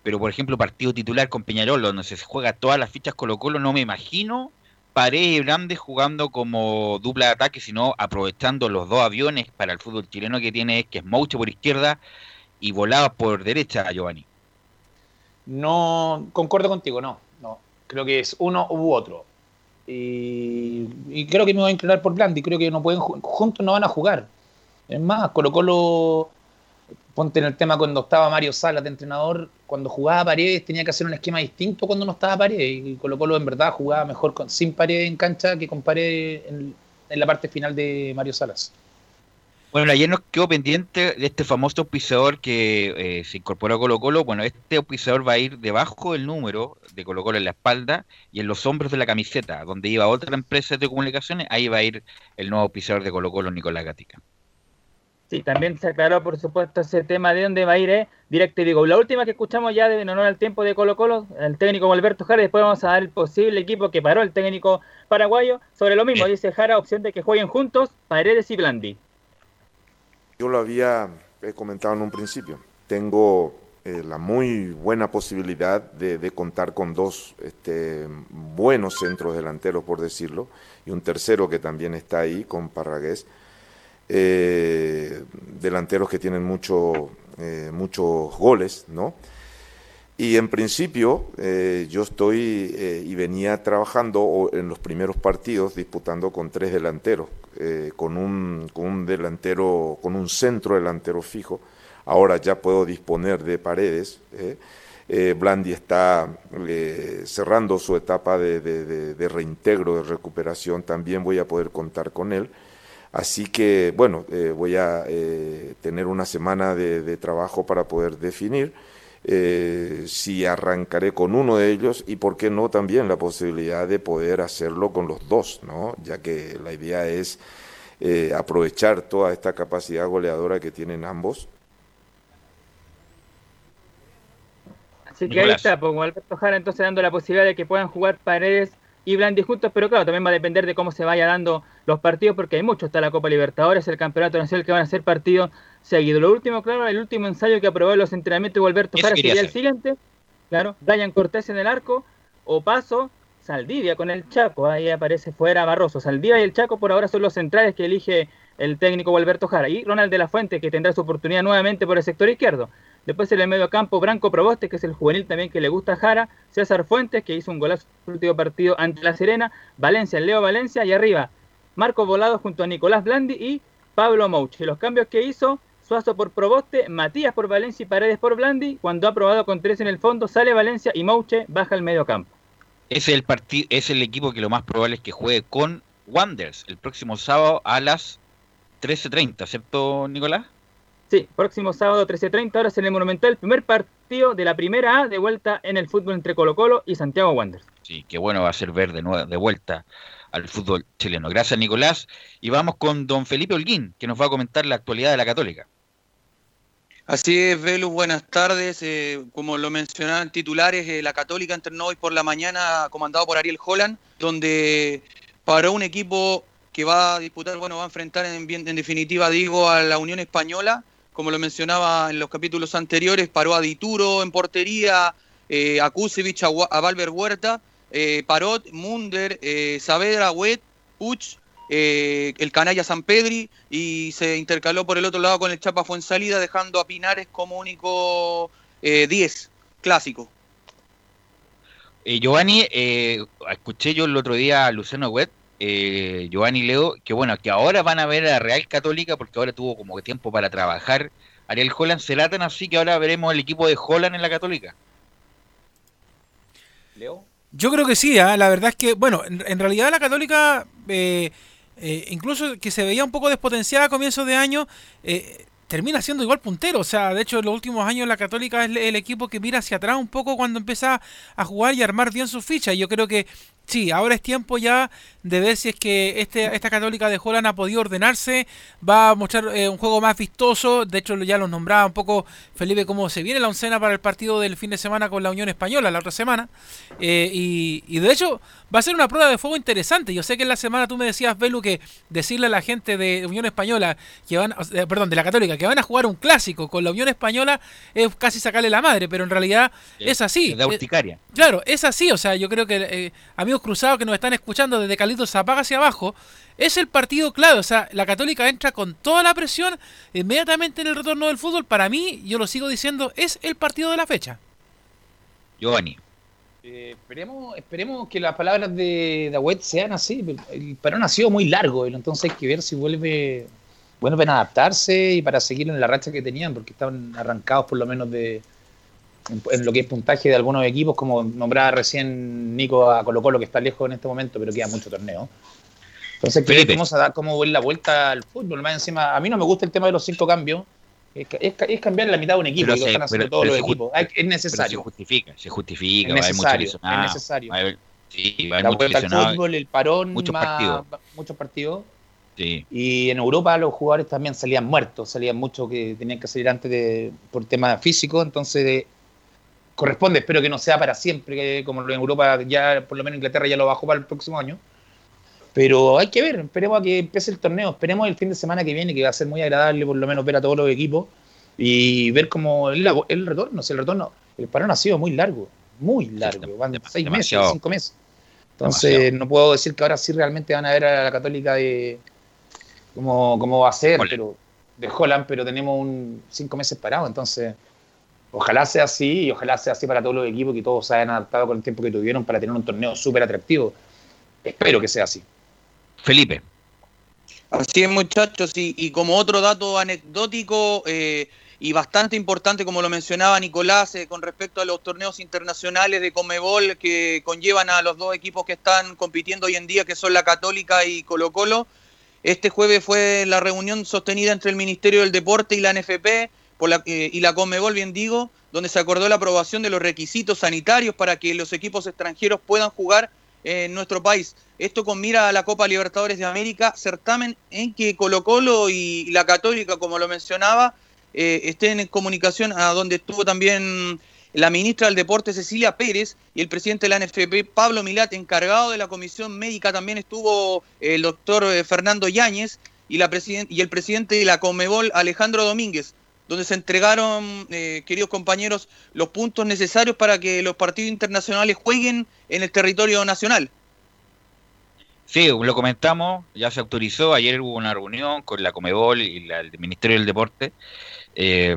Pero, por ejemplo, partido titular con Peñarol, donde se juega todas las fichas Colo Colo, no me imagino Paredes y Brandes jugando como dupla de ataque, sino aprovechando los dos aviones para el fútbol chileno que tiene, que es Mouche por izquierda y Volada por derecha, Giovanni. No concuerdo contigo, no, no. Creo que es uno u otro. Y, creo que me voy a inclinar por Blandi. Creo que no pueden ju- juntos no van a jugar. Es más, Colo Colo, ponte en el tema cuando estaba Mario Salas de entrenador, cuando jugaba Paredes tenía que hacer un esquema distinto cuando no estaba Paredes. Y Colo Colo en verdad jugaba mejor sin Paredes en cancha que con Paredes en la parte final de Mario Salas. Bueno, ayer nos quedó pendiente de este famoso auspiciador que eh, se incorporó a Colo Colo. Bueno, este auspiciador va a ir debajo del número de Colo Colo en la espalda y en los hombros de la camiseta, donde iba otra empresa de comunicaciones, ahí va a ir el nuevo auspiciador de Colo Colo, Nicolás Gatica. Sí, también se aclaró, por supuesto, ese tema de dónde va a ir eh, DirecTV Go. La última que escuchamos ya de en honor al tiempo de Colo Colo, el técnico Alberto Jara, después vamos a dar el posible equipo que paró el técnico paraguayo. Sobre lo mismo, dice Jara, opción de que jueguen juntos Paredes y Blandi. Yo lo había comentado en un principio. Tengo eh, la muy buena posibilidad de, contar con dos este, buenos centros delanteros, por decirlo, y un tercero que también está ahí con Parragués. Eh, delanteros que tienen mucho, eh, muchos goles, ¿no? Y en principio yo estoy y venía trabajando en los primeros partidos disputando con tres delanteros, eh, con, un, con un delantero, con un centro delantero fijo. Ahora ya puedo disponer de paredes. ¿eh? Eh, Blandi está eh, cerrando su etapa de, de- de- de reintegro, de recuperación, también voy a poder contar con él. Así que, bueno, eh, voy a eh, tener una semana de, de trabajo para poder definir eh, si arrancaré con uno de ellos y, por qué no, también la posibilidad de poder hacerlo con los dos, ¿no? Ya que la idea es eh, aprovechar toda esta capacidad goleadora que tienen ambos. Así que ahí está, pues Alberto Jara entonces dando la posibilidad de que puedan jugar Paredes y Blandi juntos, pero claro, también va a depender de cómo se vaya dando los partidos, porque hay mucho, está la Copa Libertadores, el Campeonato Nacional, que van a ser partidos seguidos. Lo último, claro, el último ensayo que aprobó en los entrenamientos de Alberto Jara sería el siguiente, claro, Brian Cortés en el arco, o Paso, Saldivia con el Chaco, ahí aparece fuera Barroso. Saldivia y el Chaco por ahora son los centrales que elige el técnico Alberto Jara. Y Ronald de la Fuente, que tendrá su oportunidad nuevamente por el sector izquierdo. Después en el medio campo, Branco Proboste, que es el juvenil también que le gusta a Jara. César Fuentes, que hizo un golazo en el último partido ante La Serena. Valencia, Leo Valencia. Y arriba, Marco Volado junto a Nicolás Blandi y Pablo Mouch. Y los cambios que hizo, Suazo por Proboste, Matías por Valencia y Paredes por Blandi. Cuando ha probado con tres en el fondo, sale Valencia y Mouche baja al medio campo. Es el es el equipo que lo más probable es que juegue con Wanderers el próximo sábado a las 13.30, ¿cierto, Nicolás? Sí, próximo sábado 13.30 horas en el Monumental, el primer partido de la primera A de vuelta en el fútbol entre Colo Colo y Santiago Wanderers. Sí, qué bueno va a ser ver de, nuevo, de vuelta al fútbol chileno. Gracias, Nicolás. Y vamos con don Felipe Holguín, que nos va a comentar la actualidad de la Católica. Así es, Velus, buenas tardes. Eh, como lo mencionaban titulares, eh, la Católica entrenó hoy por la mañana, comandado por Ariel Holland, donde paró un equipo que va a disputar, bueno, va a enfrentar en, bien- en definitiva, digo, a la Unión Española. Como lo mencionaba en los capítulos anteriores, paró a Dituro en portería, eh, a Kusevich, a, Valver Huerta, eh, Parot, Munder, eh, Saavedra, Wet, Puch, eh, el canalla San Pedri y se intercaló por el otro lado con el Chapa Fuensalida, dejando a Pinares como único eh, 10 clásico. Eh, Giovanni, eh, escuché yo el otro día a Luciano Wet, eh, Giovanni Leo, que bueno, que ahora van a ver a Real Católica porque ahora tuvo como tiempo para trabajar. Ariel Holland se latan así que ahora veremos el equipo de Holland en la Católica. Leo. Yo creo que sí, ¿ah? la verdad es que, bueno, en, realidad la Católica, eh, eh, incluso que se veía un poco despotenciada a comienzos de año, eh, termina siendo igual puntero. O sea, de hecho, en los últimos años la Católica es el, equipo que mira hacia atrás un poco cuando empieza a jugar y a armar bien sus fichas. Y yo creo que sí, ahora es tiempo ya de ver si es que este, esta Católica de Holland ha podido ordenarse, va a mostrar eh, un juego más vistoso. De hecho, ya los nombraba un poco Felipe cómo se viene la oncena para el partido del fin de semana con la Unión Española la otra semana. Eh, y, y de hecho, va a ser una prueba de fuego interesante. Yo sé que en la semana tú me decías, Belu, que decirle a la gente de Unión Española, que van, perdón, de la Católica, que van a jugar un clásico con la Unión Española es casi sacarle la madre, pero en realidad es así. De urticaria. Claro, es así, o sea, yo creo que eh, amigos cruzados que nos están escuchando desde Calitos Zapaga hacia abajo, es el partido clave, o sea, la Católica entra con toda la presión inmediatamente en el retorno del fútbol, para mí, yo lo sigo diciendo, es el partido de la fecha. Giovanni. Eh, esperemos, esperemos que las palabras de Dawet sean así. El parón ha sido muy largo, entonces hay que ver si vuelve, vuelven a adaptarse y para seguir en la racha que tenían, porque estaban arrancados por lo menos de en, en lo que es puntaje de algunos equipos, como nombraba recién Nico a Colo Colo, que está lejos en este momento, pero queda mucho torneo. Entonces, que ver Felipe. cómo se da, cómo la vuelta al fútbol. Más encima, a mí no me gusta el tema de los cinco cambios. Es, es es cambiar la mitad de un equipo, se- están haciendo pero- todos pero los equipos. Hay- es necesario. se justifica, se justifica, Es va a haber mucho necesario, es necesario. Va a haber, sí, va a haber la mucho vuelta al fútbol, el parón, muchos más- partidos. muchos partidos. Sí. Y en Europa los jugadores también salían muertos, salían muchos que tenían que salir antes de, por temas físicos, entonces corresponde, espero que no sea para siempre, que como en Europa ya, por lo menos Inglaterra ya lo bajó para el próximo año. Pero hay que ver, esperemos a que empiece el torneo, esperemos el fin de semana que viene, que va a ser muy agradable por lo menos ver a todos los equipos y ver cómo el, el retorno, si el retorno, el parón ha sido muy largo, muy largo, van seis meses, demasiado. cinco meses. Entonces Demasiado. no puedo decir que ahora sí realmente van a ver a la Católica de cómo, cómo va a ser, pero de Holland, pero tenemos un cinco meses parado, entonces ojalá sea así y ojalá sea así para todos los equipos que todos se hayan adaptado con el tiempo que tuvieron para tener un torneo súper atractivo. Espero que sea así. Felipe. Así es, muchachos. Y, y como otro dato anecdótico, eh, y bastante importante, como lo mencionaba Nicolás, eh, con respecto a los torneos internacionales de Comebol que conllevan a los dos equipos que están compitiendo hoy en día, que son la Católica y Colo Colo. Este jueves fue la reunión sostenida entre el Ministerio del Deporte y la NFP eh, y la Comebol, bien digo, donde se acordó la aprobación de los requisitos sanitarios para que los equipos extranjeros puedan jugar en nuestro país. Esto con mira a la Copa Libertadores de América, certamen en que Colo Colo y la Católica, como lo mencionaba, eh, estén en comunicación, a donde estuvo también la ministra del Deporte Cecilia Pérez y el presidente de la NFP Pablo Milat, encargado de la comisión médica, también estuvo el doctor eh, Fernando Yáñez y, la y el presidente de la Comebol Alejandro Domínguez, donde se entregaron, eh, queridos compañeros, los puntos necesarios para que los partidos internacionales jueguen en el territorio nacional. Sí, lo comentamos, ya se autorizó, ayer hubo una reunión con la Comebol y la- el Ministerio del Deporte eh,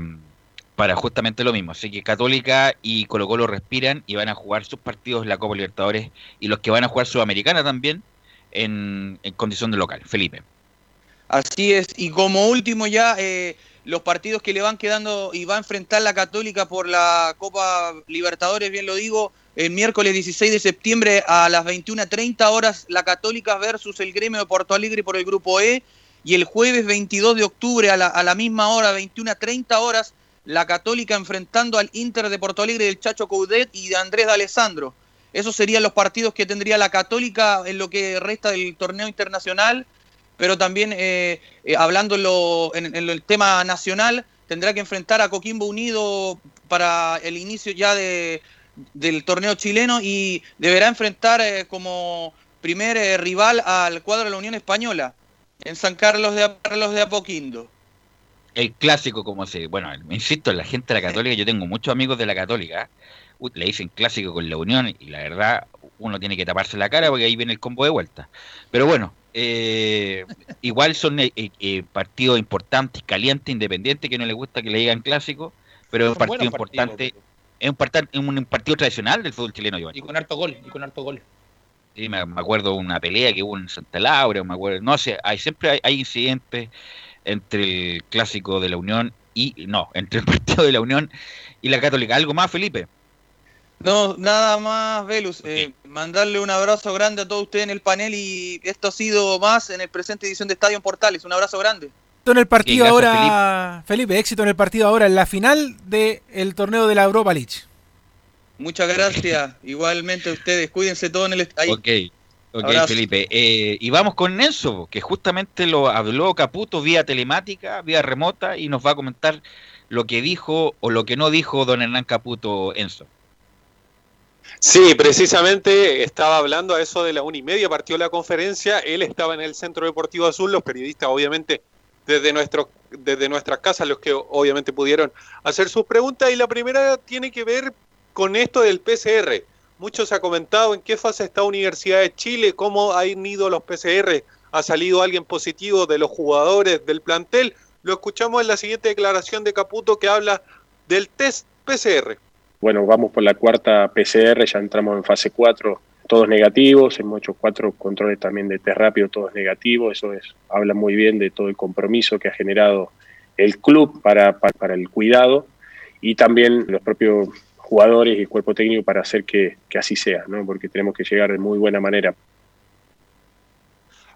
para justamente lo mismo. Así que Católica y Colo Colo respiran y van a jugar sus partidos en la Copa Libertadores y los que van a jugar Sudamericana también en, en condición de local. Felipe. Así es, y como último ya, eh, los partidos que le van quedando y va a enfrentar la Católica por la Copa Libertadores, bien lo digo, el miércoles 16 de septiembre a las 21.30 horas la Católica versus el gremio de Porto Alegre por el grupo E, y el jueves 22 de octubre a la, a la misma hora, 21.30 horas, la Católica enfrentando al Inter de Porto Alegre del Chacho Coudet y de Andrés de Alessandro. Esos serían los partidos que tendría la Católica en lo que resta del torneo internacional pero también eh, eh, hablando en, lo- en- en el tema nacional, tendrá que enfrentar a Coquimbo Unido para el inicio ya de, del torneo chileno y deberá enfrentar eh, como primer eh, rival al cuadro de la Unión Española en San Carlos de, Carlos de Apoquindo. El clásico, como se. Bueno, insisto, la gente de la Católica, yo tengo muchos amigos de la Católica, le dicen clásico con la Unión y la verdad uno tiene que taparse la cara porque ahí viene el combo de vuelta. Pero bueno, eh, igual son eh, eh, partidos importantes, calientes, independientes, que no les gusta que le digan clásico, pero es un partido partidos, importante, es un, partido tradicional del fútbol chileno. Y con harto gol, y con harto gol. Sí, me, me acuerdo una pelea que hubo en Santa Laura, me acuerdo, no sé, hay siempre hay, hay incidentes entre el clásico de la Unión y no, entre el partido de la Unión y la Católica. ¿Algo más, Felipe? No, nada más, Velus. eh, mandarle un abrazo grande a todos ustedes en el panel y esto ha sido más en el presente edición de Estadio en Portales. Un abrazo grande. Éxito en el partido gracias, ahora, Felipe. éxito en el partido ahora, en la final del torneo de la Europa League. Muchas gracias. Igualmente ustedes, cuídense todos en el. Ok, ok, Abrazo. Felipe. Eh, y vamos con Enzo, que justamente lo habló Caputo vía telemática, vía remota, y nos va a comentar lo que dijo o lo que no dijo don Hernán Caputo, Enzo. Sí, precisamente estaba hablando a eso de la una y media, partió la conferencia, él estaba en el Centro Deportivo Azul, los periodistas obviamente desde, nuestro, desde nuestras casas, los que obviamente pudieron hacer sus preguntas, y la primera tiene que ver con esto del PCR. Mucho se ha comentado en qué fase está Universidad de Chile, cómo han ido los PCR, ha salido alguien positivo de los jugadores del plantel. Lo escuchamos en la siguiente declaración de Caputo que habla del test PCR. Bueno, vamos por la cuarta PCR, ya entramos en fase 4, todos negativos, hemos hecho cuatro controles también de test rápido, todos negativos, eso es, habla muy bien de todo el compromiso que ha generado el club para, para, para el cuidado y también los propios jugadores y el cuerpo técnico para hacer que, que así sea, ¿no? porque tenemos que llegar de muy buena manera.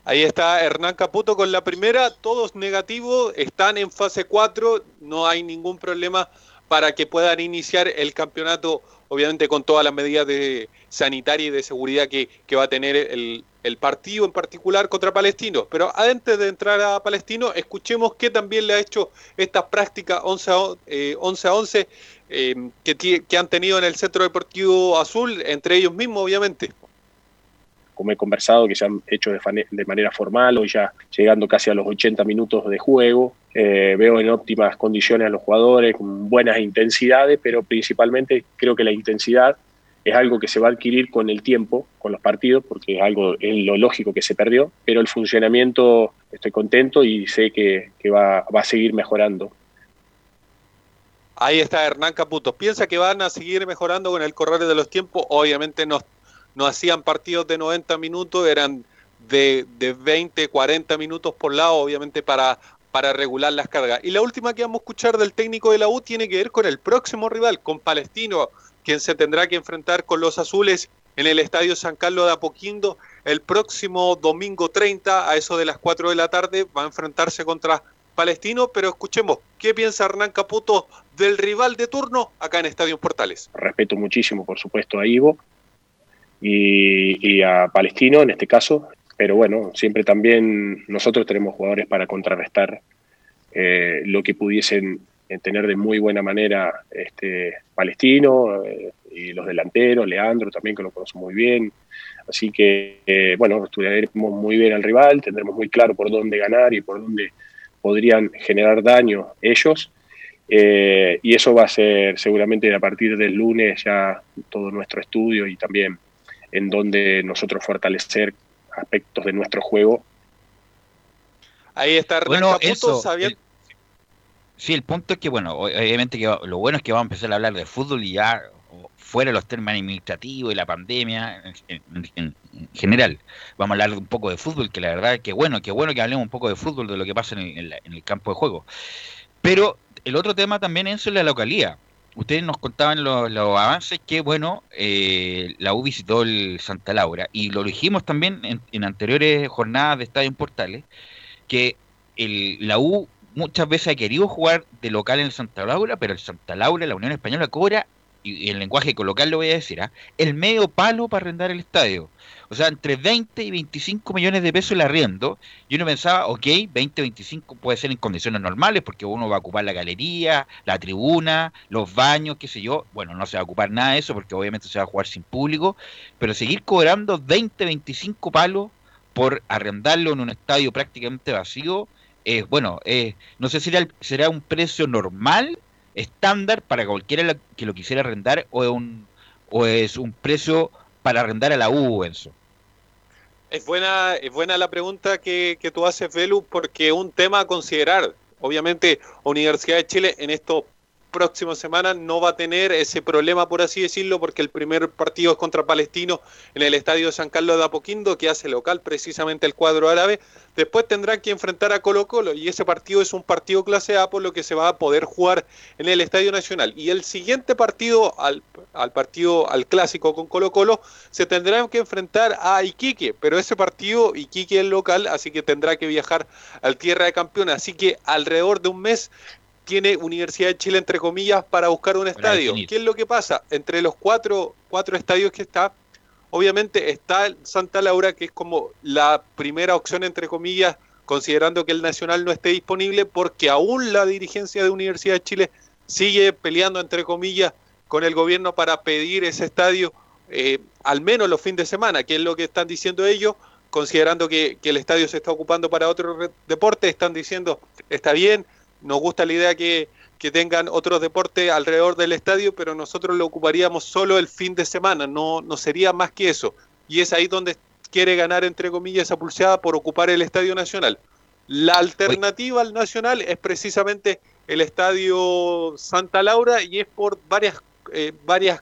Ahí está Hernán Caputo con la primera, todos negativos, están en fase 4, no hay ningún problema para que puedan iniciar el campeonato, obviamente con todas las medidas de sanitaria y de seguridad que, va a tener el, el, partido en particular contra Palestino. Pero antes de entrar a Palestino, escuchemos que también le ha hecho estas prácticas 11 a, eh, 11, a 11 eh, que, que han tenido en el Centro Deportivo Azul, entre ellos mismos, obviamente como he conversado, que se han hecho de, manera formal, o ya llegando casi a los 80 minutos de juego. Eh, veo en óptimas condiciones a los jugadores, con buenas intensidades, pero principalmente creo que la intensidad es algo que se va a adquirir con el tiempo, con los partidos, porque es algo lo lógico que se perdió, pero el funcionamiento estoy contento y sé que, que va, va a seguir mejorando. Ahí está Hernán Caputo. ¿Piensa que van a seguir mejorando con el correr de los tiempos? Obviamente no, no hacían partidos de 90 minutos, eran de, de 20, 40 minutos por lado, obviamente para, para regular las cargas. Y la última que vamos a escuchar del técnico de la U tiene que ver con el próximo rival, con Palestino, quien se tendrá que enfrentar con los azules en el Estadio San Carlos de Apoquindo el próximo domingo 30 a eso de las 4 de la tarde. Va a enfrentarse contra Palestino, pero escuchemos qué piensa Hernán Caputo del rival de turno acá en Estadio Portales. Respeto muchísimo, por supuesto, a Ivo y, a Palestino en este caso, pero bueno, siempre también nosotros tenemos jugadores para contrarrestar eh, lo que pudiesen eh, tener de muy buena manera este Palestino eh, y los delanteros, Leandro también que lo conozco muy bien. Así que, bueno, estudiaremos muy bien al rival, tendremos muy claro por dónde ganar y por dónde podrían generar daño ellos. Y eso va a ser seguramente a partir del lunes ya todo nuestro estudio y también en donde nosotros fortalecer aspectos de nuestro juego. Ahí está Hernán Bueno, Caputo eso, sabiendo- Sí, el punto es que, bueno, obviamente que va- lo bueno es que vamos a empezar a hablar de fútbol y ya fuera de los temas administrativos y la pandemia en, en- en- en general. Vamos a hablar un poco de fútbol, que la verdad que bueno, que bueno que hablemos un poco de fútbol, de lo que pasa en el, en la- en el campo de juego. Pero el otro tema también es la localidad. Ustedes nos contaban los, avances que, bueno, eh, la U visitó el Santa Laura y lo dijimos también en, en anteriores jornadas de Estadio en Portales, que el, la U muchas veces ha querido jugar de local en el Santa Laura, pero el Santa Laura, la Unión Española, cobra, y, en lenguaje coloquial lo voy a decir, ¿ah? el medio palo para arrendar el estadio. O sea, entre 20 y 25 millones de pesos el arriendo. Y uno pensaba, ok, 20, 25 puede ser en condiciones normales, porque uno va a ocupar la galería, la tribuna, los baños, qué sé yo. Bueno, no se va a ocupar nada de eso, porque obviamente se va a jugar sin público. Pero seguir cobrando 20, 25 palos por arrendarlo en un estadio prácticamente vacío, eh, bueno, eh, no sé si será, el- será un precio normal, estándar, para cualquiera que lo quisiera arrendar, o es un, o es un precio para arrendar a la U, Enzo. Es buena, es buena la pregunta que, que tú haces, Velu, porque un tema a considerar. Obviamente, Universidad de Chile en estos próximas semanas no va a tener ese problema, por así decirlo, porque el primer partido es contra Palestino en el Estadio San Carlos de Apoquindo, que hace local precisamente el cuadro árabe. Después tendrán que enfrentar a Colo Colo y ese partido es un partido clase A, por lo que se va a poder jugar en el Estadio Nacional. Y el siguiente partido, al, partido, al clásico con Colo Colo, se tendrán que enfrentar a Iquique, pero ese partido, Iquique es local, así que tendrá que viajar al Tierra de Campeones. Así que alrededor de un mes tiene Universidad de Chile, entre comillas, para buscar un estadio. ¿Qué es lo que pasa? Entre los cuatro, cuatro estadios que está, obviamente está Santa Laura, que es como la primera opción, entre comillas, considerando que el Nacional no esté disponible, porque aún la dirigencia de Universidad de Chile sigue peleando, entre comillas, con el gobierno para pedir ese estadio, eh, al menos los fines de semana, que es lo que están diciendo ellos, considerando que, que el estadio se está ocupando para otro deporte, están diciendo, está bien, nos gusta la idea que, que tengan otros deportes alrededor del estadio, pero nosotros lo ocuparíamos solo el fin de semana, no, no sería más que eso. Y es ahí donde quiere ganar, entre comillas, esa pulseada por ocupar el Estadio Nacional. La alternativa al Nacional es precisamente el Estadio Santa Laura y es por varias, eh, varias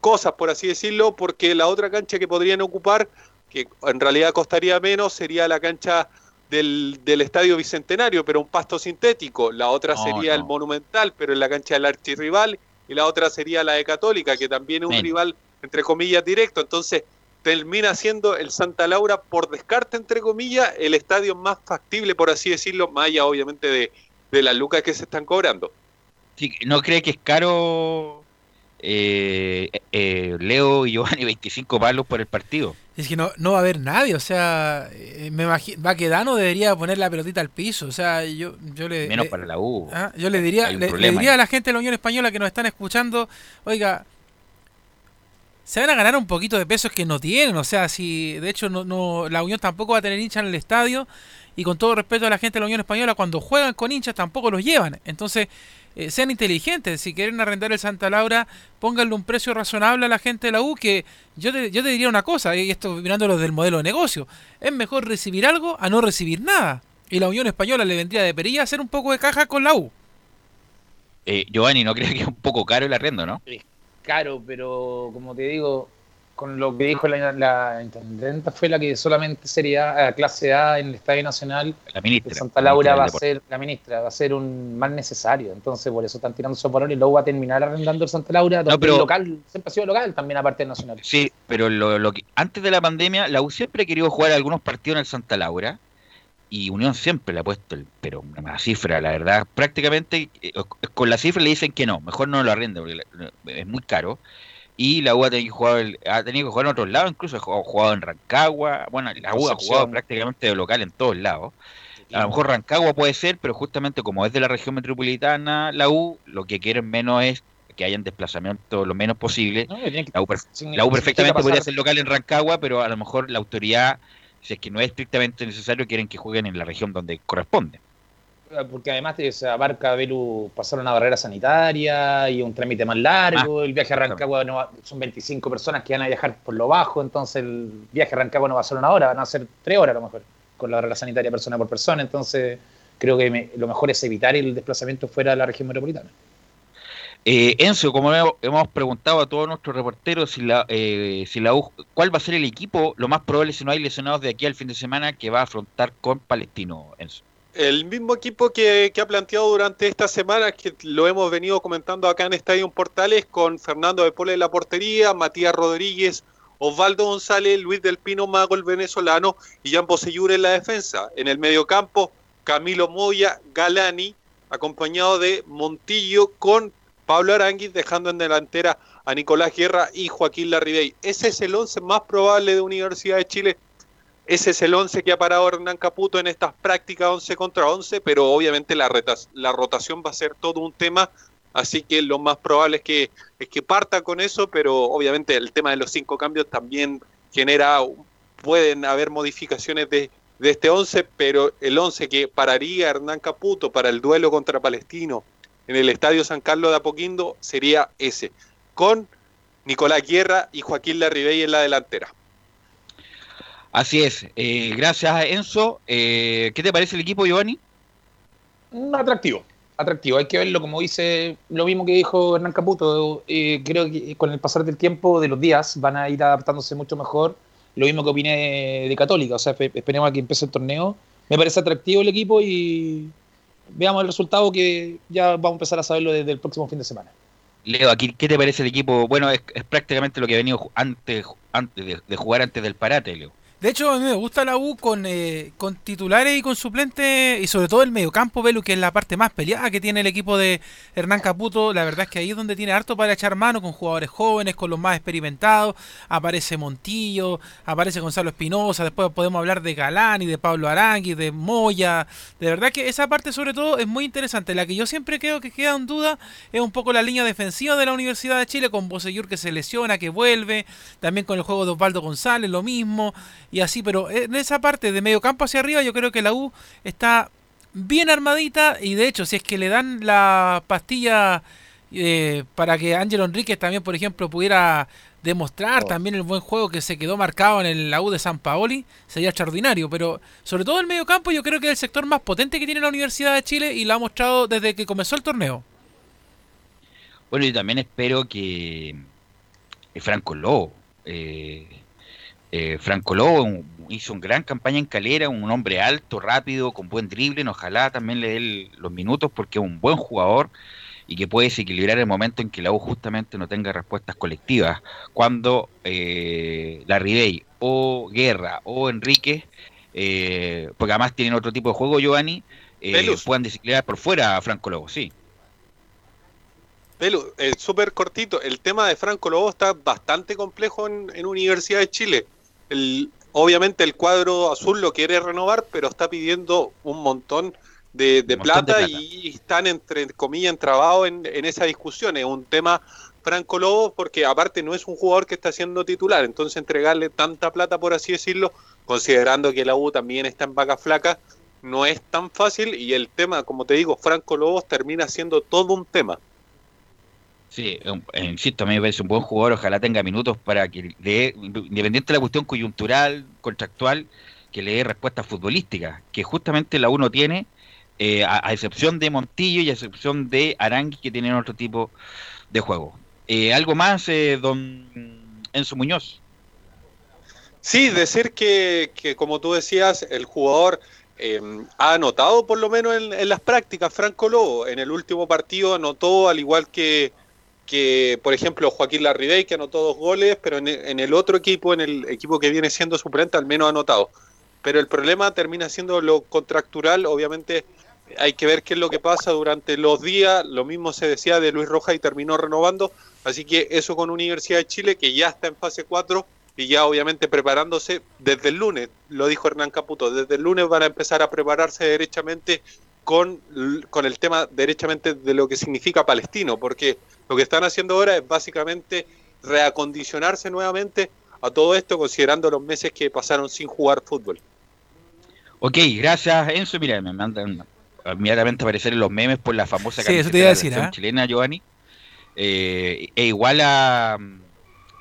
cosas, por así decirlo, porque la otra cancha que podrían ocupar, que en realidad costaría menos, sería la cancha del, del Estadio Bicentenario, pero un pasto sintético. La otra No, sería el. Monumental, pero en la cancha del archirrival. Y la otra sería la de Católica, que también es un rival, entre comillas, directo. Entonces, termina siendo el Santa Laura, por descarte, entre comillas, el estadio más factible, por así decirlo, más allá, obviamente, de, de las lucas que se están cobrando. Sí, ¿No cree que es caro eh, eh, Leo y Giovanni 25 palos por el partido? Es que no, no va a haber nadie, o sea, eh, me imagino, Baquedano debería poner la pelotita al piso, o sea, yo, yo le... Menos le- para la U. Ah, yo le diría, le, diría ahí. a la gente de la Unión Española que nos están escuchando, oiga, se van a ganar un poquito de pesos que no tienen, o sea, si de hecho no, no la Unión tampoco va a tener hinchas en el estadio y con todo respeto a la gente de la Unión Española, cuando juegan con hinchas tampoco los llevan, entonces eh, sean inteligentes, si quieren arrendar el Santa Laura, pónganle un precio razonable a la gente de la U, que yo te, yo te diría una cosa, y esto mirándolo del modelo de negocio, es mejor recibir algo a no recibir nada. Y la Unión Española le vendría de perilla hacer un poco de caja con la U. Eh, Giovanni, ¿no cree que es un poco caro el arrendo, no? Es caro, pero como te digo, con lo que dijo la, la intendenta fue la que solamente sería eh, clase A en el Estadio Nacional La ministra. de Santa Laura ministra va a ser la ministra, va a ser un más necesario. Entonces, por eso están tirando su valor y luego va a terminar arrendando el Santa Laura, donde pero- el local siempre ha sido local, también aparte del Nacional. Sí, pero lo, lo que, antes de la pandemia, la U siempre ha querido jugar algunos partidos en el Santa Laura y Unión siempre le ha puesto, el, pero una cifra, la verdad, prácticamente eh, con la cifra le dicen que no, mejor no lo arrenda porque la- es muy caro. Y la U ha tenido que jugar, el- ha tenido que jugar en otros lados, incluso ha jugado- en Rancagua. Bueno, la U ha jugado prácticamente de local en todos lados. A lo mejor Rancagua puede ser, pero justamente como es de la región metropolitana, la U lo que quieren menos es que hayan desplazamiento lo menos posible. No, La U, la U perfectamente podría ser local en Rancagua, pero a lo mejor la autoridad, si es que no es estrictamente necesario, quieren que jueguen en la región donde corresponde. Porque además te- se abarca Velu pasar una barrera sanitaria y un trámite más largo. el viaje a Rancagua no va- son 25 personas que van a viajar por lo bajo, entonces el viaje a Rancagua no va a ser una hora, van a ser tres horas a lo mejor, con la barrera sanitaria persona por persona. Entonces creo que me- lo mejor es evitar el desplazamiento fuera de la región metropolitana. Eh, Enzo, como hemos- hemos preguntado a todos nuestros reporteros si la, eh, si la U, cuál va a ser el equipo, lo más probable si no hay lesionados de aquí al fin de semana que va a afrontar con Palestino, Enzo. El mismo equipo que, ha planteado durante esta semana, que lo hemos venido comentando acá en Estadio Portales, con Fernando de Pole en la portería, Matías Rodríguez, Osvaldo González, Luis del Pino Mago, el venezolano, y Jan Bosellur en la defensa. En el mediocampo, Camilo Moya, Galani, acompañado de Montillo con Pablo Aranguiz, dejando en delantera a Nicolás Guerra y Joaquín Larribey. Ese es el once más probable de Universidad de Chile ese es el 11 que ha parado Hernán Caputo en estas prácticas 11 contra 11, pero obviamente la, la rotación va a ser todo un tema, así que lo más probable es que, es que parta con eso, pero obviamente el tema de los cinco cambios también genera, pueden haber modificaciones de, de este 11, pero el 11 que pararía Hernán Caputo para el duelo contra Palestino en el Estadio San Carlos de Apoquindo sería ese, con Nicolás Guerra y Joaquín Larribey en la delantera. Así es. Eh, gracias, Enzo. Eh, ¿Qué te parece el equipo, Giovanni? Mm, Atractivo, atractivo. Hay que verlo, como dice lo mismo que dijo Hernán Caputo. eh, creo que con el pasar del tiempo, de los días, van a ir adaptándose mucho mejor. Lo mismo que opiné de Católica. O sea, espe- esperemos a que empiece el torneo. Me parece atractivo el equipo y veamos el resultado que ya vamos a empezar a saberlo desde el próximo fin de semana. Leo, aquí, ¿qué te parece el equipo? Bueno, es, es prácticamente lo que ha venido antes, antes de, de jugar antes del parate, Leo. De hecho, a mí me gusta la U con, eh, con titulares y con suplentes, y sobre todo el mediocampo, Velu, que es la parte más peleada que tiene el equipo de Hernán Caputo. La verdad es que ahí es donde tiene harto para echar mano con jugadores jóvenes, con los más experimentados. Aparece Montillo, aparece Gonzalo Espinosa, después podemos hablar de Galán y de Pablo Arangui, de Moya. De verdad que esa parte, sobre todo, es muy interesante. La que yo siempre creo que queda en duda es un poco la línea defensiva de la Universidad de Chile, con Bosellur que se lesiona, que vuelve, también con el juego de Osvaldo González, lo mismo y así, pero en esa parte de medio campo hacia arriba yo creo que la U está bien armadita y de hecho si es que le dan la pastilla eh, para que Ángelo Enríquez también, por ejemplo, pudiera demostrar también el buen juego que se quedó marcado en el la U de San Paoli, sería extraordinario, pero sobre todo el medio campo yo creo que es el sector más potente que tiene la Universidad de Chile y lo ha mostrado desde que comenzó el torneo. Bueno, yo también espero que eh, Franco Lobo, eh, eh, Franco Lobo un- hizo una gran campaña en Calera, un hombre alto, rápido, con buen drible, ojalá también le dé los minutos porque es un buen jugador y que puede desequilibrar el momento en que la U justamente no tenga respuestas colectivas. Cuando eh, la Ribey o Guerra o Enrique, eh, porque además tienen otro tipo de juego, Giovanni, eh, puedan desequilibrar por fuera a Franco Lobo, sí. Pelu, eh, súper cortito. El tema de Franco Lobo está bastante complejo en, en Universidad de Chile. El- obviamente el cuadro azul lo quiere renovar, pero está pidiendo un montón de, de Un montón de plata, plata. y están, entre comillas, entrabados en, en esa discusión. Es un tema Franco Lobo porque aparte no es un jugador que está siendo titular. Entonces entregarle tanta plata, por así decirlo, considerando que la U también está en vaca flaca, no es tan fácil. Y el tema, como te digo, Franco Lobos termina siendo todo un tema. Sí, eh, insisto, a mí me parece un buen jugador, ojalá tenga minutos para que le independiente de la cuestión coyuntural, contractual, que le dé respuestas futbolísticas, que justamente la uno tiene, eh, a, excepción de Montillo y a excepción de Arangui, que tienen otro tipo de juego. Eh, ¿Algo más, eh, don Enzo Muñoz? Sí, decir que, que como tú decías, el jugador ha anotado por lo menos en, en las prácticas, Franco Lobo. En el último partido anotó, al igual que, que por ejemplo, Joaquín Larribey, que anotó dos goles, pero en el, otro equipo, en el equipo que viene siendo suplente, al menos ha anotado. Pero el problema termina siendo lo contractural, obviamente hay que ver qué es lo que pasa durante los días, lo mismo se decía de Luis Roja y terminó renovando, así que eso con Universidad de Chile, que ya está en fase 4 y ya obviamente preparándose desde el lunes, lo dijo Hernán Caputo, desde el lunes van a empezar a prepararse derechamente con, con el tema derechamente de lo que significa palestino, porque lo que están haciendo ahora es básicamente reacondicionarse nuevamente a todo esto considerando los meses que pasaron sin jugar fútbol. Ok, gracias Enzo. Mira, me mandan inmediatamente aparecer en los memes por la famosa Sí, eso te iba a de la decir, ¿ah? chilena, Giovanni. Eh, e igual a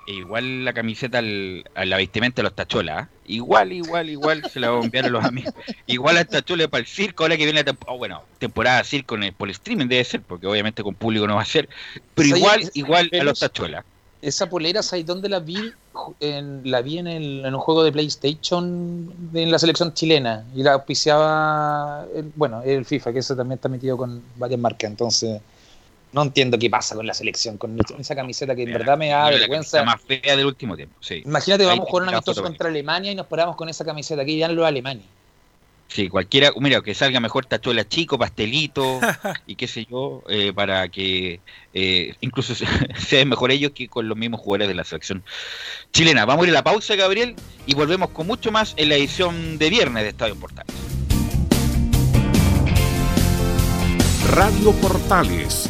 e igual la camiseta al, a la vestimenta de los tacholas. ¿ah? Igual, igual, igual se la voy a enviar a los amigos. Igual a tacholas para el circo, ahora que viene la temporada, bueno, temporada circo en el- por el streaming debe ser, porque obviamente con público no va a ser, pero igual, Es- igual a los tacholas. Esa polera, ¿sabes dónde la vi? En, la vi en, el- en un juego de PlayStation de, en la selección chilena y la auspiciaba, el- bueno, el FIFA, que eso también está metido con varias marcas, entonces no entiendo qué pasa con la selección, con esa camiseta que en verdad me da la vergüenza. camiseta más fea del último tiempo, sí. Imagínate, Ahí vamos a jugar un la amistoso contra Alemania y nos paramos con esa camiseta aquí, ya lo de Alemania. Sí, cualquiera, mira, que salga mejor tachuela chico, pastelito y qué sé yo, eh, para que eh, incluso se- sean mejor ellos que con los mismos jugadores de la selección chilena. Vamos a ir a la pausa, Gabriel, y volvemos con mucho más en la edición de viernes de Estadio en Portales. Radio Portales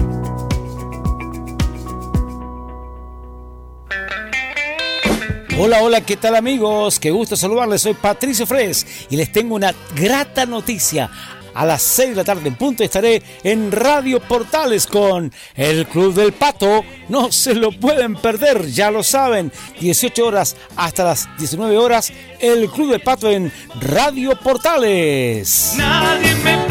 Hola, hola, ¿qué tal amigos? Qué gusto saludarles. Soy Patricio Fres y les tengo una grata noticia. A las 6 de la tarde en punto estaré en Radio Portales con el Club del Pato. No se lo pueden perder, ya lo saben. 18 horas hasta las 19 horas, el Club del Pato en Radio Portales. Nadie me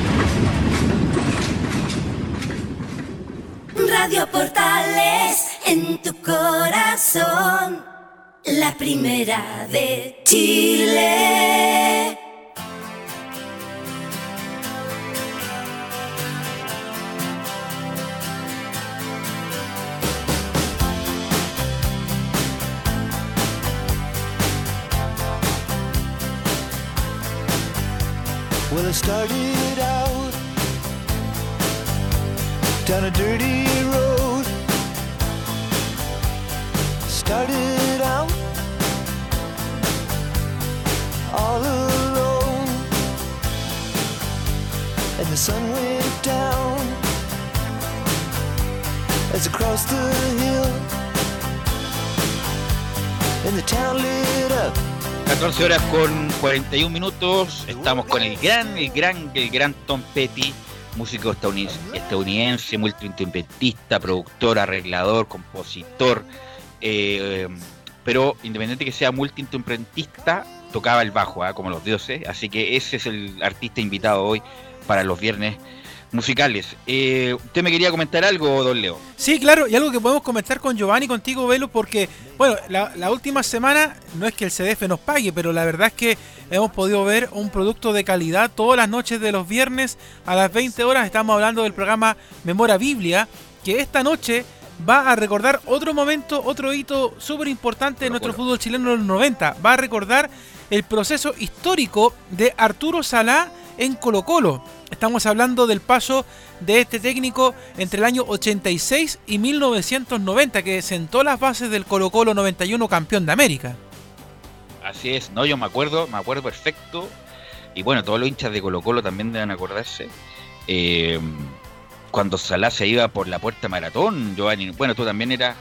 Radio Portales en tu corazón, la primera de Chile. Well, I started out down a dirty road. Started out all alone, and the sun went down as I crossed the hill, and the town lit up. 14 horas con 41 minutos. Estamos con el gran, el gran, el gran Tom Petty, músico estadounidense, estadounidense multiinstrumentista, productor, arreglador, compositor. Eh, pero independiente que sea multiinstrumentista, tocaba el bajo, ¿ah? como los dioses. Así que ese es el artista invitado hoy para los viernes musicales. Eh, ¿Usted me quería comentar algo, don Leo? Sí, claro, y algo que podemos comentar con Giovanni, contigo, Velo, porque, bueno, la, la última semana no es que el CDF nos pague, pero la verdad es que hemos podido ver un producto de calidad todas las noches de los viernes a las 20 horas. Estamos hablando del programa Memora Biblia, que esta noche va a recordar otro momento, otro hito súper importante de nuestro fútbol chileno en los 90. Va a recordar el proceso histórico de Arturo Salá en Colo Colo. Estamos hablando del paso de este técnico entre el año 86 y 1990, que sentó las bases del Colo Colo 91 campeón de América. Así es, no, yo me acuerdo, me acuerdo perfecto. Y bueno, todos los hinchas de Colo Colo también deben acordarse. eh, cuando Salah se iba por la puerta maratón, Giovanni, bueno, tú también eras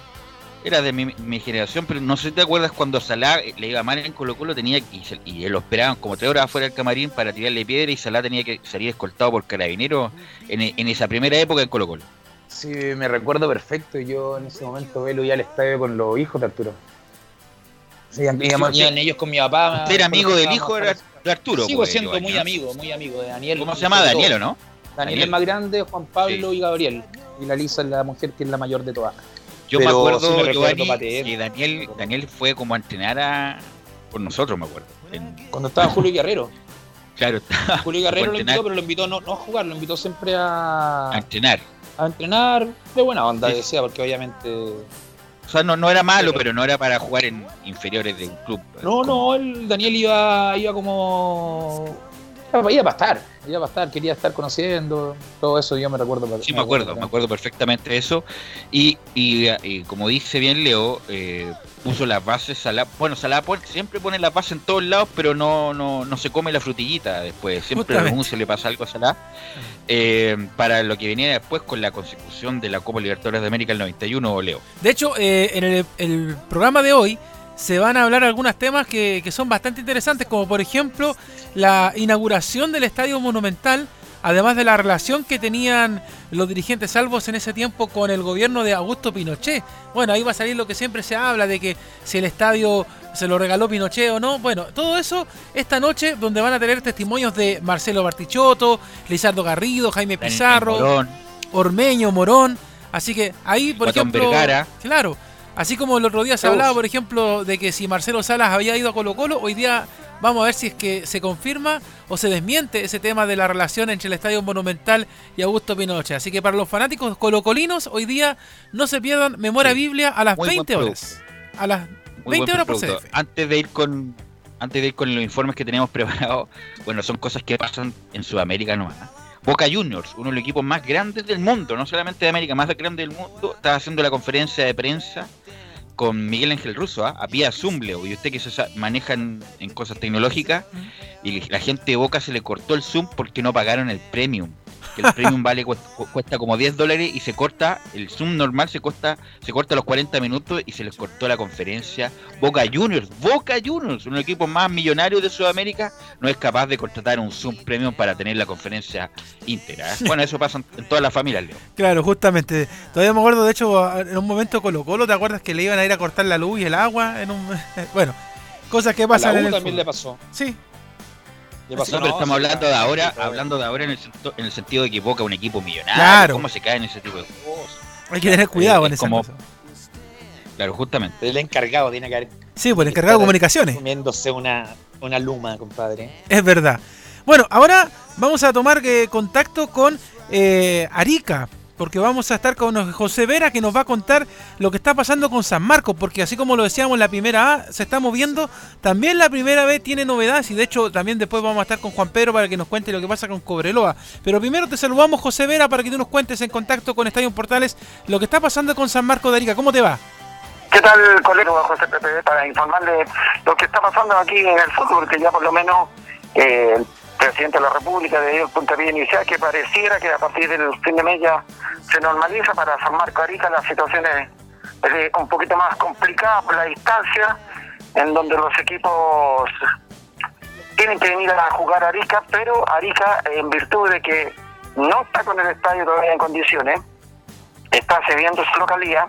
era de mi, mi generación, pero no sé si te acuerdas cuando Salah le iba mal en Colo Colo, tenía y, se- y lo esperaban como tres horas afuera del camarín para tirarle piedra y Salah tenía que salir escoltado por carabineros en, en esa primera época en Colo Colo. Sí, me recuerdo perfecto. Yo en ese momento velo ya al estadio con los hijos de Arturo. Sí, íbamos- Sí, iban ellos con mi papá. ¿Usted era amigo del hijo de Arturo? Sigo pues, siendo Giovanni, muy ¿no? amigo, muy amigo de Daniel. ¿Cómo se llama? Daniel, todo. ¿o no? Daniel, Daniel. es más grande, Juan Pablo y Gabriel. Y la Lisa es la mujer que es la mayor de todas. Yo Pero me acuerdo, sí me recuerdo Giovanni, paterno. que Daniel, Daniel fue como a entrenar a, por nosotros, me acuerdo. En- Cuando estaba Julio Guerrero. claro, estaba Julio Guerrero fue lo a invitó, entrenar, pero lo invitó no, no a jugar, lo invitó siempre a, a entrenar. a entrenar de buena onda, Sí. decía, porque obviamente. O sea, no, no era malo, pero no era para jugar en inferiores de un club. No, no, el Daniel iba, iba como. Iba, para estar, iba para estar, quería estar conociendo, todo eso yo me recuerdo. Sí, me acuerdo, me acuerdo perfectamente de eso. Y, y, y como dice bien Leo, eh, puso las bases, Salah, bueno, Salah siempre pone las bases en todos lados, pero no, no, no se come la frutillita después. Siempre a se le pasa algo a Salah. Eh, para lo que venía después con la consecución de la Copa Libertadores de América el 91, Leo. De hecho, eh, en el, el programa de hoy se van a hablar algunos temas que, que son bastante interesantes, como por ejemplo la inauguración del Estadio Monumental, además de la relación que tenían los dirigentes salvos en ese tiempo con el gobierno de Augusto Pinochet. Bueno, ahí va a salir lo que siempre se habla de que si el estadio se lo regaló Pinochet o no. Bueno, todo eso esta noche donde van a tener testimonios de Marcelo Bartichotto, Lizardo Garrido, Jaime Pizarro, Morón. Ormeño, Morón. Así que ahí, por Guatón ejemplo, Vergara. claro, así como el otro día se hablaba, por ejemplo, de que si Marcelo Salas había ido a Colo Colo, hoy día vamos a ver si es que se confirma o se desmiente ese tema de la relación entre el Estadio Monumental y Augusto Pinochet. Así que para los fanáticos colocolinos, hoy día no se pierdan Memoria Biblia a las Muy buen 20 horas. A las Muy 20 buen horas por. CDF. Antes de ir con antes de ir con los informes que tenemos preparados, bueno, son cosas que pasan en Sudamérica nomás. Boca Juniors, uno de los equipos más grandes del mundo, no solamente de América, más grande del mundo, está haciendo la conferencia de prensa con Miguel Ángel Russo, ¿ah? a vía Zoom, Leo, y usted que se maneja en, en cosas tecnológicas, y la gente de Boca se le cortó el Zoom porque no pagaron el premium. Que el premium vale cu- cu- cuesta como 10 dólares y se corta, el Zoom normal se corta, se corta a los 40 minutos y se les cortó la conferencia. Boca Juniors, Boca Juniors, uno de los equipos más millonarios de Sudamérica, no es capaz de contratar un Zoom premium para tener la conferencia íntegra. ¿eh? Bueno, eso pasa en- en todas las familias, Leo. Claro, justamente. Todavía me acuerdo, de hecho, en un momento Colo Colo, ¿te acuerdas que le iban a ir a cortar la luz y el agua? en un Bueno, cosas que A pasan en el también fútbol. le pasó. Sí. No, pero estamos hablando de ahora, hablando de ahora en el, en sentido de que Boca es un equipo millonario. Claro. ¿Cómo se cae en ese tipo de cosas? Hay que tener cuidado con es esa como- cosa. Claro, justamente. El encargado tiene que haber. Sí, por el encargado de comunicaciones. Comiéndose una, una luma, compadre. Es verdad. Bueno, ahora vamos a tomar eh, contacto con eh, Arica, porque vamos a estar con José Vera que nos va a contar lo que está pasando con San Marcos, porque así como lo decíamos la primera A, se está moviendo, también la primera B tiene novedades y de hecho también después vamos a estar con Juan Pedro para que nos cuente lo que pasa con Cobreloa. Pero primero te saludamos José Vera para que tú nos cuentes en contacto con Estadio Portales lo que está pasando con San Marcos de Arica. ¿Cómo te va? ¿Qué tal, colega José Pepe? Para informarle lo que está pasando aquí en el fútbol, que ya por lo menos eh, presidente de la República dio el puntapié inicial, que pareciera que a partir del fin de mes ya se normaliza para San Marco Arica la situación es, es un poquito más complicada por la distancia, en donde los equipos tienen que venir a jugar a Arica, pero Arica, en virtud de que no está con el estadio todavía en condiciones, está cediendo su localidad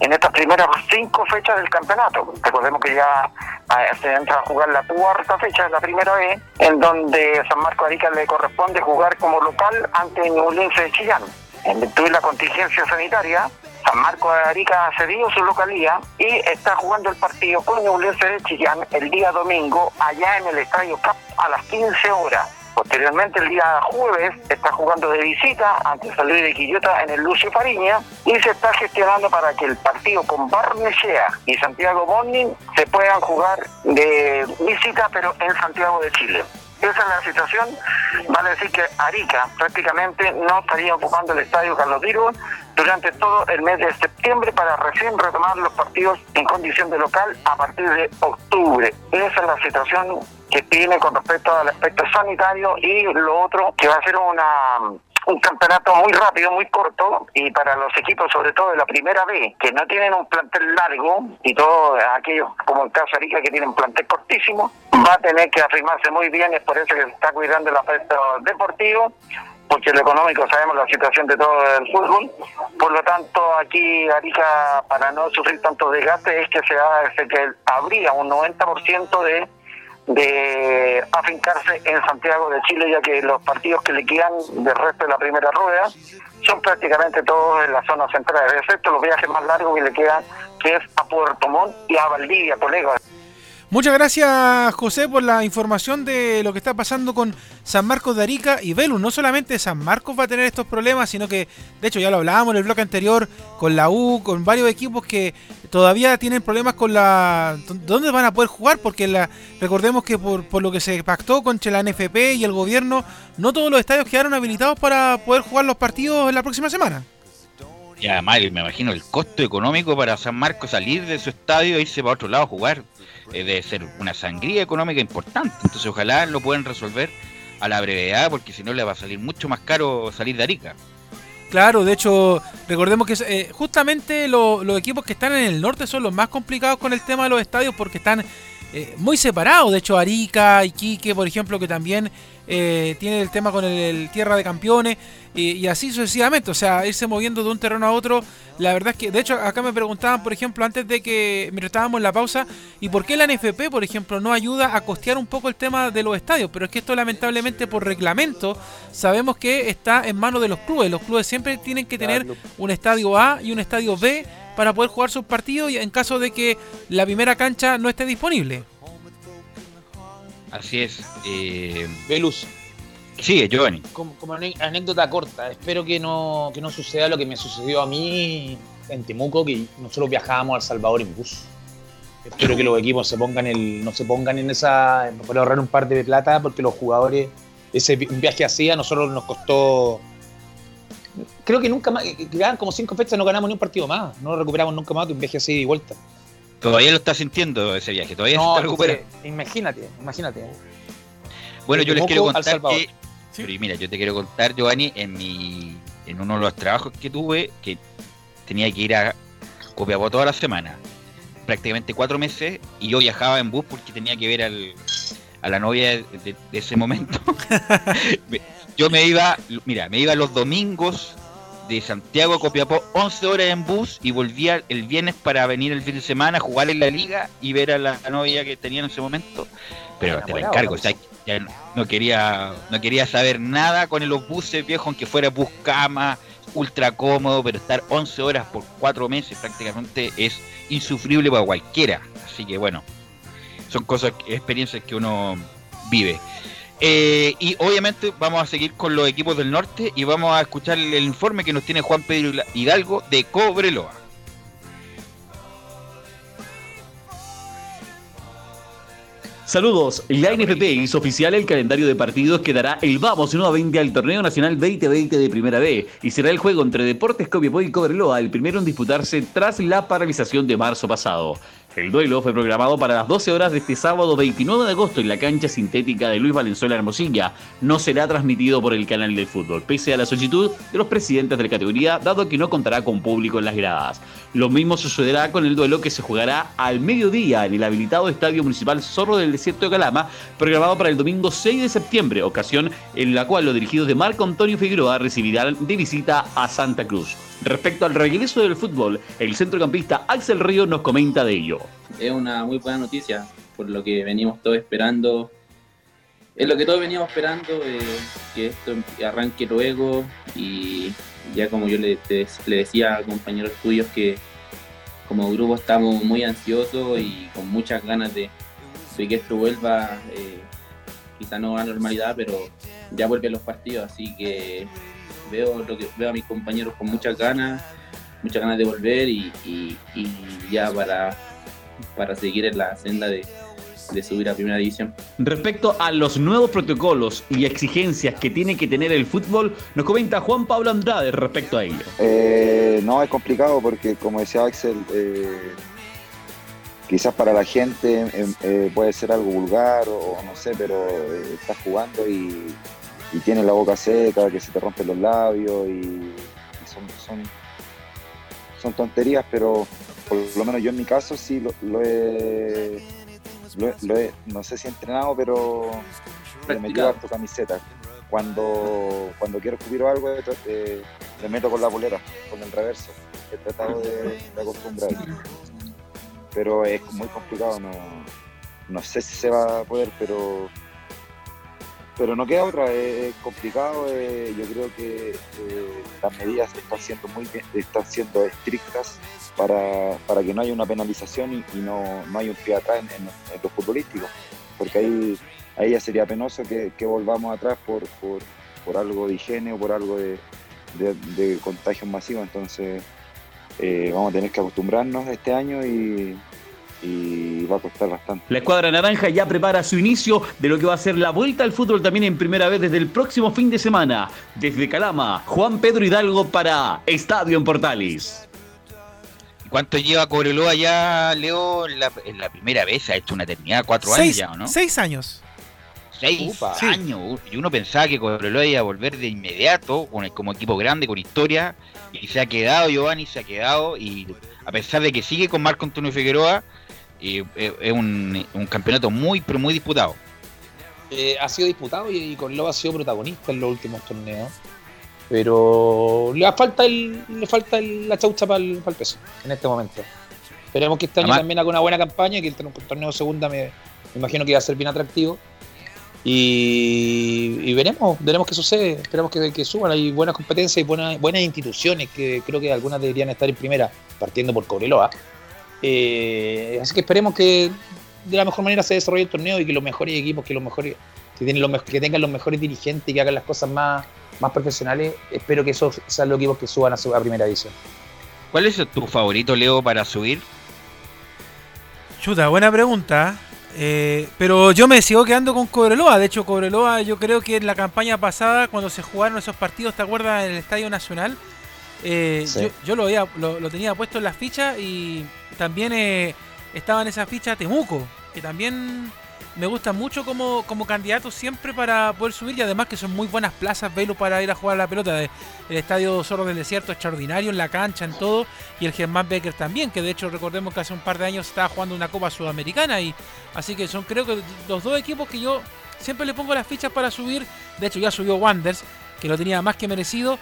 en estas primeras cinco fechas del campeonato. Recordemos que ya eh, se entra a jugar la cuarta fecha la primera vez, en donde San Marco Arica le corresponde jugar como local ante Ñublense de Chillán. En virtud de la contingencia sanitaria, San Marco de Arica ha cedido su localía y está jugando el partido con Ñublense de Chillán el día domingo allá en el Estadio Cap a las 15 horas. Posteriormente, el día jueves, está jugando de visita ante San Luis de Quillota en el Lucio Fariña y se está gestionando para que el partido con Barnechea y Santiago Morning se puedan jugar de visita, pero en Santiago de Chile. Esa es la situación. Vale decir que Arica prácticamente no estaría ocupando el estadio Carlos Dirgo durante todo el mes de septiembre para recién retomar los partidos en condición de local a partir de octubre. Esa es la situación que tiene con respecto al aspecto sanitario y lo otro que va a ser una un campeonato muy rápido, muy corto, y para los equipos, sobre todo de la primera B, que no tienen un plantel largo, y todos aquellos, como el caso Arica, que tienen plantel cortísimo, va a tener que afirmarse muy bien, es por eso que se está cuidando el aspecto deportivo, porque lo económico sabemos la situación de todo el fútbol, por lo tanto aquí Arica, para no sufrir tanto desgaste, es que se hace que habría un 90% de de afincarse en Santiago de Chile, ya que los partidos que le quedan del resto de la primera rueda son prácticamente todos en la zona central, excepto los viajes más largos que le quedan, que es a Puerto Montt y a Valdivia, colegas. Muchas gracias, José, por la información de lo que está pasando con San Marcos de Arica y Velus. No solamente San Marcos va a tener estos problemas, sino que, de hecho, ya lo hablábamos en el bloque anterior, con la U, con varios equipos que todavía tienen problemas con la. ¿Dónde van a poder jugar? Porque la, recordemos que por, por lo que se pactó con la NFP y el gobierno, no todos los estadios quedaron habilitados para poder jugar los partidos en la próxima semana. Y además, me imagino el costo económico para San Marcos salir de su estadio e irse para otro lado a jugar. Eh, debe ser una sangría económica importante. Entonces, ojalá lo puedan resolver a la brevedad, porque si no le va a salir mucho más caro salir de Arica. Claro, de hecho, recordemos que eh, justamente lo- los equipos que están en el norte son los más complicados con el tema de los estadios porque están eh, muy separados. De hecho, Arica, Iquique, por ejemplo, que también eh, tiene el tema con el, el Tierra de Campeones y, y así sucesivamente. O sea, irse moviendo de un terreno a otro. La verdad es que, de hecho, acá me preguntaban, por ejemplo, antes de que mientras estábamos en la pausa, ¿y por qué la NFP, por ejemplo, no ayuda a costear un poco el tema de los estadios? Pero es que esto, lamentablemente, por reglamento, sabemos que está en manos de los clubes. Los clubes siempre tienen que tener un estadio A y un estadio B para poder jugar sus partidos y en caso de que la primera cancha no esté disponible. Así es. Eh, Velus. Sigue, Giovanni. Como, anécdota corta, espero que no, que no suceda lo que me sucedió a mí en Temuco, que nosotros viajábamos a El Salvador en bus. Espero que los equipos se pongan el, no se pongan en esa, para ahorrar un par de plata, porque los jugadores, ese viaje así a nosotros nos costó, creo que nunca más, quedaban como cinco fechas, no ganamos ni un partido más, no recuperamos nunca más que un viaje así de vuelta. Todavía lo está sintiendo ese viaje, todavía No, se está recuperando. entonces, imagínate, imagínate. Bueno, yo les quiero contar que. Pero mira, yo te quiero contar, Giovanni, en mi. En uno de los trabajos que tuve, que tenía que ir a Copiapó toda la semana, prácticamente cuatro meses, y yo viajaba en bus porque tenía que ver al, a la novia de, de- de ese momento. Yo me iba, mira, me iba los domingos de Santiago a Copiapó 11 horas en bus y volvía el viernes para venir el fin de semana, jugar en la liga y ver a la novia que tenía en ese momento. Pero te lo encargo, o sea, ya no- no quería, no quería saber nada con los buses viejos, aunque fuera bus cama, ultra cómodo, pero estar 11 horas por 4 meses prácticamente es insufrible para cualquiera. Así que bueno, son cosas, experiencias que uno vive. Eh, y obviamente vamos a seguir con los equipos del norte y vamos a escuchar el informe que nos tiene Juan Pedro Hidalgo de Cobreloa. Saludos, la NFP hizo oficial el calendario de partidos que dará el vamos nuevamente al Torneo Nacional 2020 de Primera B y será el juego entre Deportes Copiapó y Cobreloa, el primero en disputarse tras la paralización de marzo pasado. El duelo fue programado para las 12 horas de este sábado 29 de agosto en la cancha sintética de Luis Valenzuela Hermosilla. No será transmitido por el canal del fútbol, pese a la solicitud de los presidentes de la categoría, dado que no contará con público en las gradas. Lo mismo sucederá con el duelo que se jugará al mediodía en el habilitado Estadio Municipal Zorro del Desierto de Calama, programado para el domingo 6 de septiembre, ocasión en la cual los dirigidos de Marco Antonio Figueroa recibirán de visita a Santa Cruz. Respecto al regreso del fútbol, el centrocampista Axel Río nos comenta de ello. es una muy buena noticia por lo que venimos todos esperando. Es lo que todos veníamos esperando, eh, que esto arranque luego y ya como yo le, decía a compañeros tuyos que como grupo estamos muy ansiosos y con muchas ganas de, que esto vuelva, eh, quizá no a normalidad, pero ya vuelven los partidos, así que veo, lo que, veo a mis compañeros con muchas ganas, muchas ganas de volver y- y ya para, para seguir en la senda de, de subir a primera división. Respecto a los nuevos protocolos y exigencias que tiene que tener el fútbol, nos comenta Juan Pablo Andrade respecto a ello. Eh, no, es complicado porque, como decía Axel, eh, quizás para la gente eh, eh, puede ser algo vulgar o, no sé, pero eh, estás jugando y, y tienes la boca seca, que se te rompen los labios y, y son, son, son tonterías, pero por lo menos yo en mi caso sí lo, lo he, lo he- lo he- no sé si entrenado, pero le he metido harto camiseta. Cuando, cuando quiero escupir o algo, eh, le meto con la polera, con el reverso. He tratado de, de acostumbrar. Pero es muy complicado, no, no sé si se va a poder, pero pero no queda otra, es, complicado. eh, yo creo que eh, las medidas están siendo muy están siendo estrictas para, para que no haya una penalización y, no, no haya un pie atrás en, en- en lo futbolístico, porque ahí, ahí ya sería penoso que, que volvamos atrás por, por, por algo de higiene o por algo de, de, de contagios masivos. Entonces eh, vamos a tener que acostumbrarnos este año y, y va a costar bastante. La escuadra naranja ya prepara su inicio de lo que va a ser la vuelta al fútbol también en primera vez desde el próximo fin de semana. Desde Calama, Juan Pedro Hidalgo para Estadio en Portales. ¿Y ¿Cuánto lleva Cobreloa ya, Leo, en la, en la primera vez? Ha hecho una eternidad, cuatro años Seis, ya, ¿o ¿no? seis años. Seis Upa. Sí. años. Y uno pensaba que Cobreloa iba a volver de inmediato, con el- como equipo grande, con historia. Y se ha quedado, Giovanni, se ha quedado. Y a pesar de que sigue con Marco Antonio Figueroa, eh, eh, es un, un campeonato muy, pero muy disputado. Eh, ha sido disputado y, y ha sido protagonista en los últimos torneos. Pero le falta el, le falta el- la chaucha para el, peso en este momento. Esperemos que este año Además- también haga una buena campaña, que el tor- torneo segunda me, me imagino que va a ser bien atractivo. Y, y veremos, veremos qué sucede. Esperemos que, que suban. Hay buenas competencias y buenas, buenas instituciones que creo que algunas deberían estar en primera, partiendo por Cobreloa. Eh, así que esperemos que de la mejor manera se desarrolle el torneo y que los mejores equipos, que los mejores, que, tienen los, me- que tengan los mejores dirigentes y que hagan las cosas más, más profesionales, espero que esos sean los equipos que suban a, su, a primera división. ¿Cuál es tu favorito, Leo, para subir? Chuta, buena pregunta. Eh, pero yo me sigo quedando con Cobreloa. De hecho, Cobreloa, yo creo que en la campaña pasada, cuando se jugaron esos partidos, ¿te acuerdas? En el Estadio Nacional. eh, Sí. yo, yo lo, había- lo, lo tenía puesto en las fichas y también eh, estaba en esa ficha Temuco, que también me gusta mucho como, como candidato siempre para poder subir y además que son muy buenas plazas, Velo, para ir a jugar a la pelota. El Estadio Zorro del Desierto extraordinario en la cancha, en todo, y el Germán Becker también, que de hecho recordemos que hace un par de años estaba jugando una Copa Sudamericana y así que son creo que los dos equipos que yo siempre le pongo las fichas para subir. De hecho ya subió Wanders, que lo tenía más que merecido.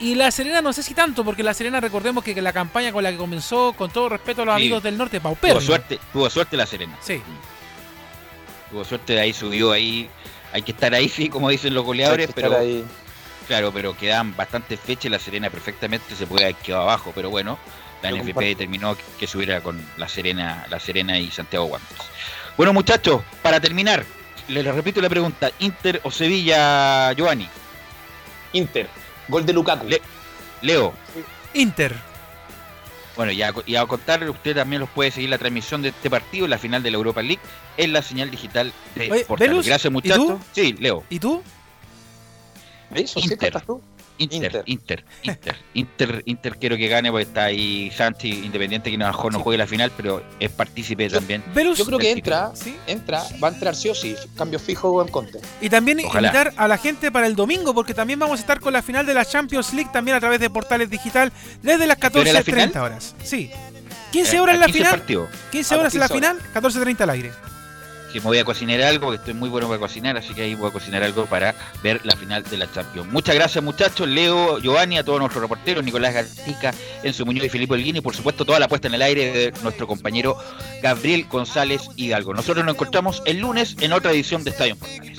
Y La Serena no sé si tanto, porque La Serena recordemos que, la campaña con la que comenzó, con todo respeto a los Sí. amigos del norte, paupero. Tuvo suerte, tuvo suerte la Serena. Sí. Tuvo suerte de ahí, subió ahí. Hay que estar ahí, sí, como dicen los goleadores, Hay que estar pero. ahí. Claro, pero quedan bastantes fechas y la Serena perfectamente se puede haber quedado abajo, pero bueno, la Yo NFP comparto. determinó que, subiera con la Serena, la Serena y Santiago Wanderers. Bueno, muchachos, para terminar, les repito la pregunta, Inter o Sevilla, Giovanni. Inter, gol de Lukaku. Leo. Inter. Bueno, y a contar, usted también los puede seguir la transmisión de este partido, la final de la Europa League, en la señal digital de Oye, Portales. Velus, Gracias, ¿y muchachos. tú? Sí, Leo. ¿Y tú? ¿Eso sí Inter. estás tú? Inter, Inter, Inter, Inter, Inter, quiero que gane porque está ahí Santi, independiente que no, a lo mejor no juegue la final, pero es partícipe también. Yo creo que entra, entra, va a entrar sí o sí, cambio fijo en Conte. Y también Ojalá. invitar a la gente para el domingo, porque también vamos a estar con la final de la Champions League también a través de Portales Digital desde las ¿Pero era la 14.30 final? horas. Sí. 15 Eh, horas en la 15 final. partido. 15 Ah, horas en la 15 final, 14.30 al aire. Que me voy a cocinar algo, porque estoy muy bueno para cocinar, así que ahí voy a cocinar algo para ver la final de la Champions. Muchas gracias muchachos, Leo, Giovanni, a todos nuestros reporteros, Nicolás Gatica, Enzo Muñoz y Felipe Olguín, y por supuesto toda la puesta en el aire de nuestro compañero Gabriel González Hidalgo. Nosotros nos encontramos el lunes en otra edición de Estadio Portales.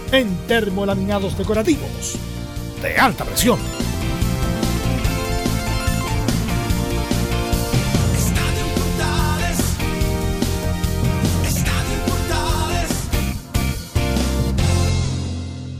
en termolaminados decorativos de alta presión.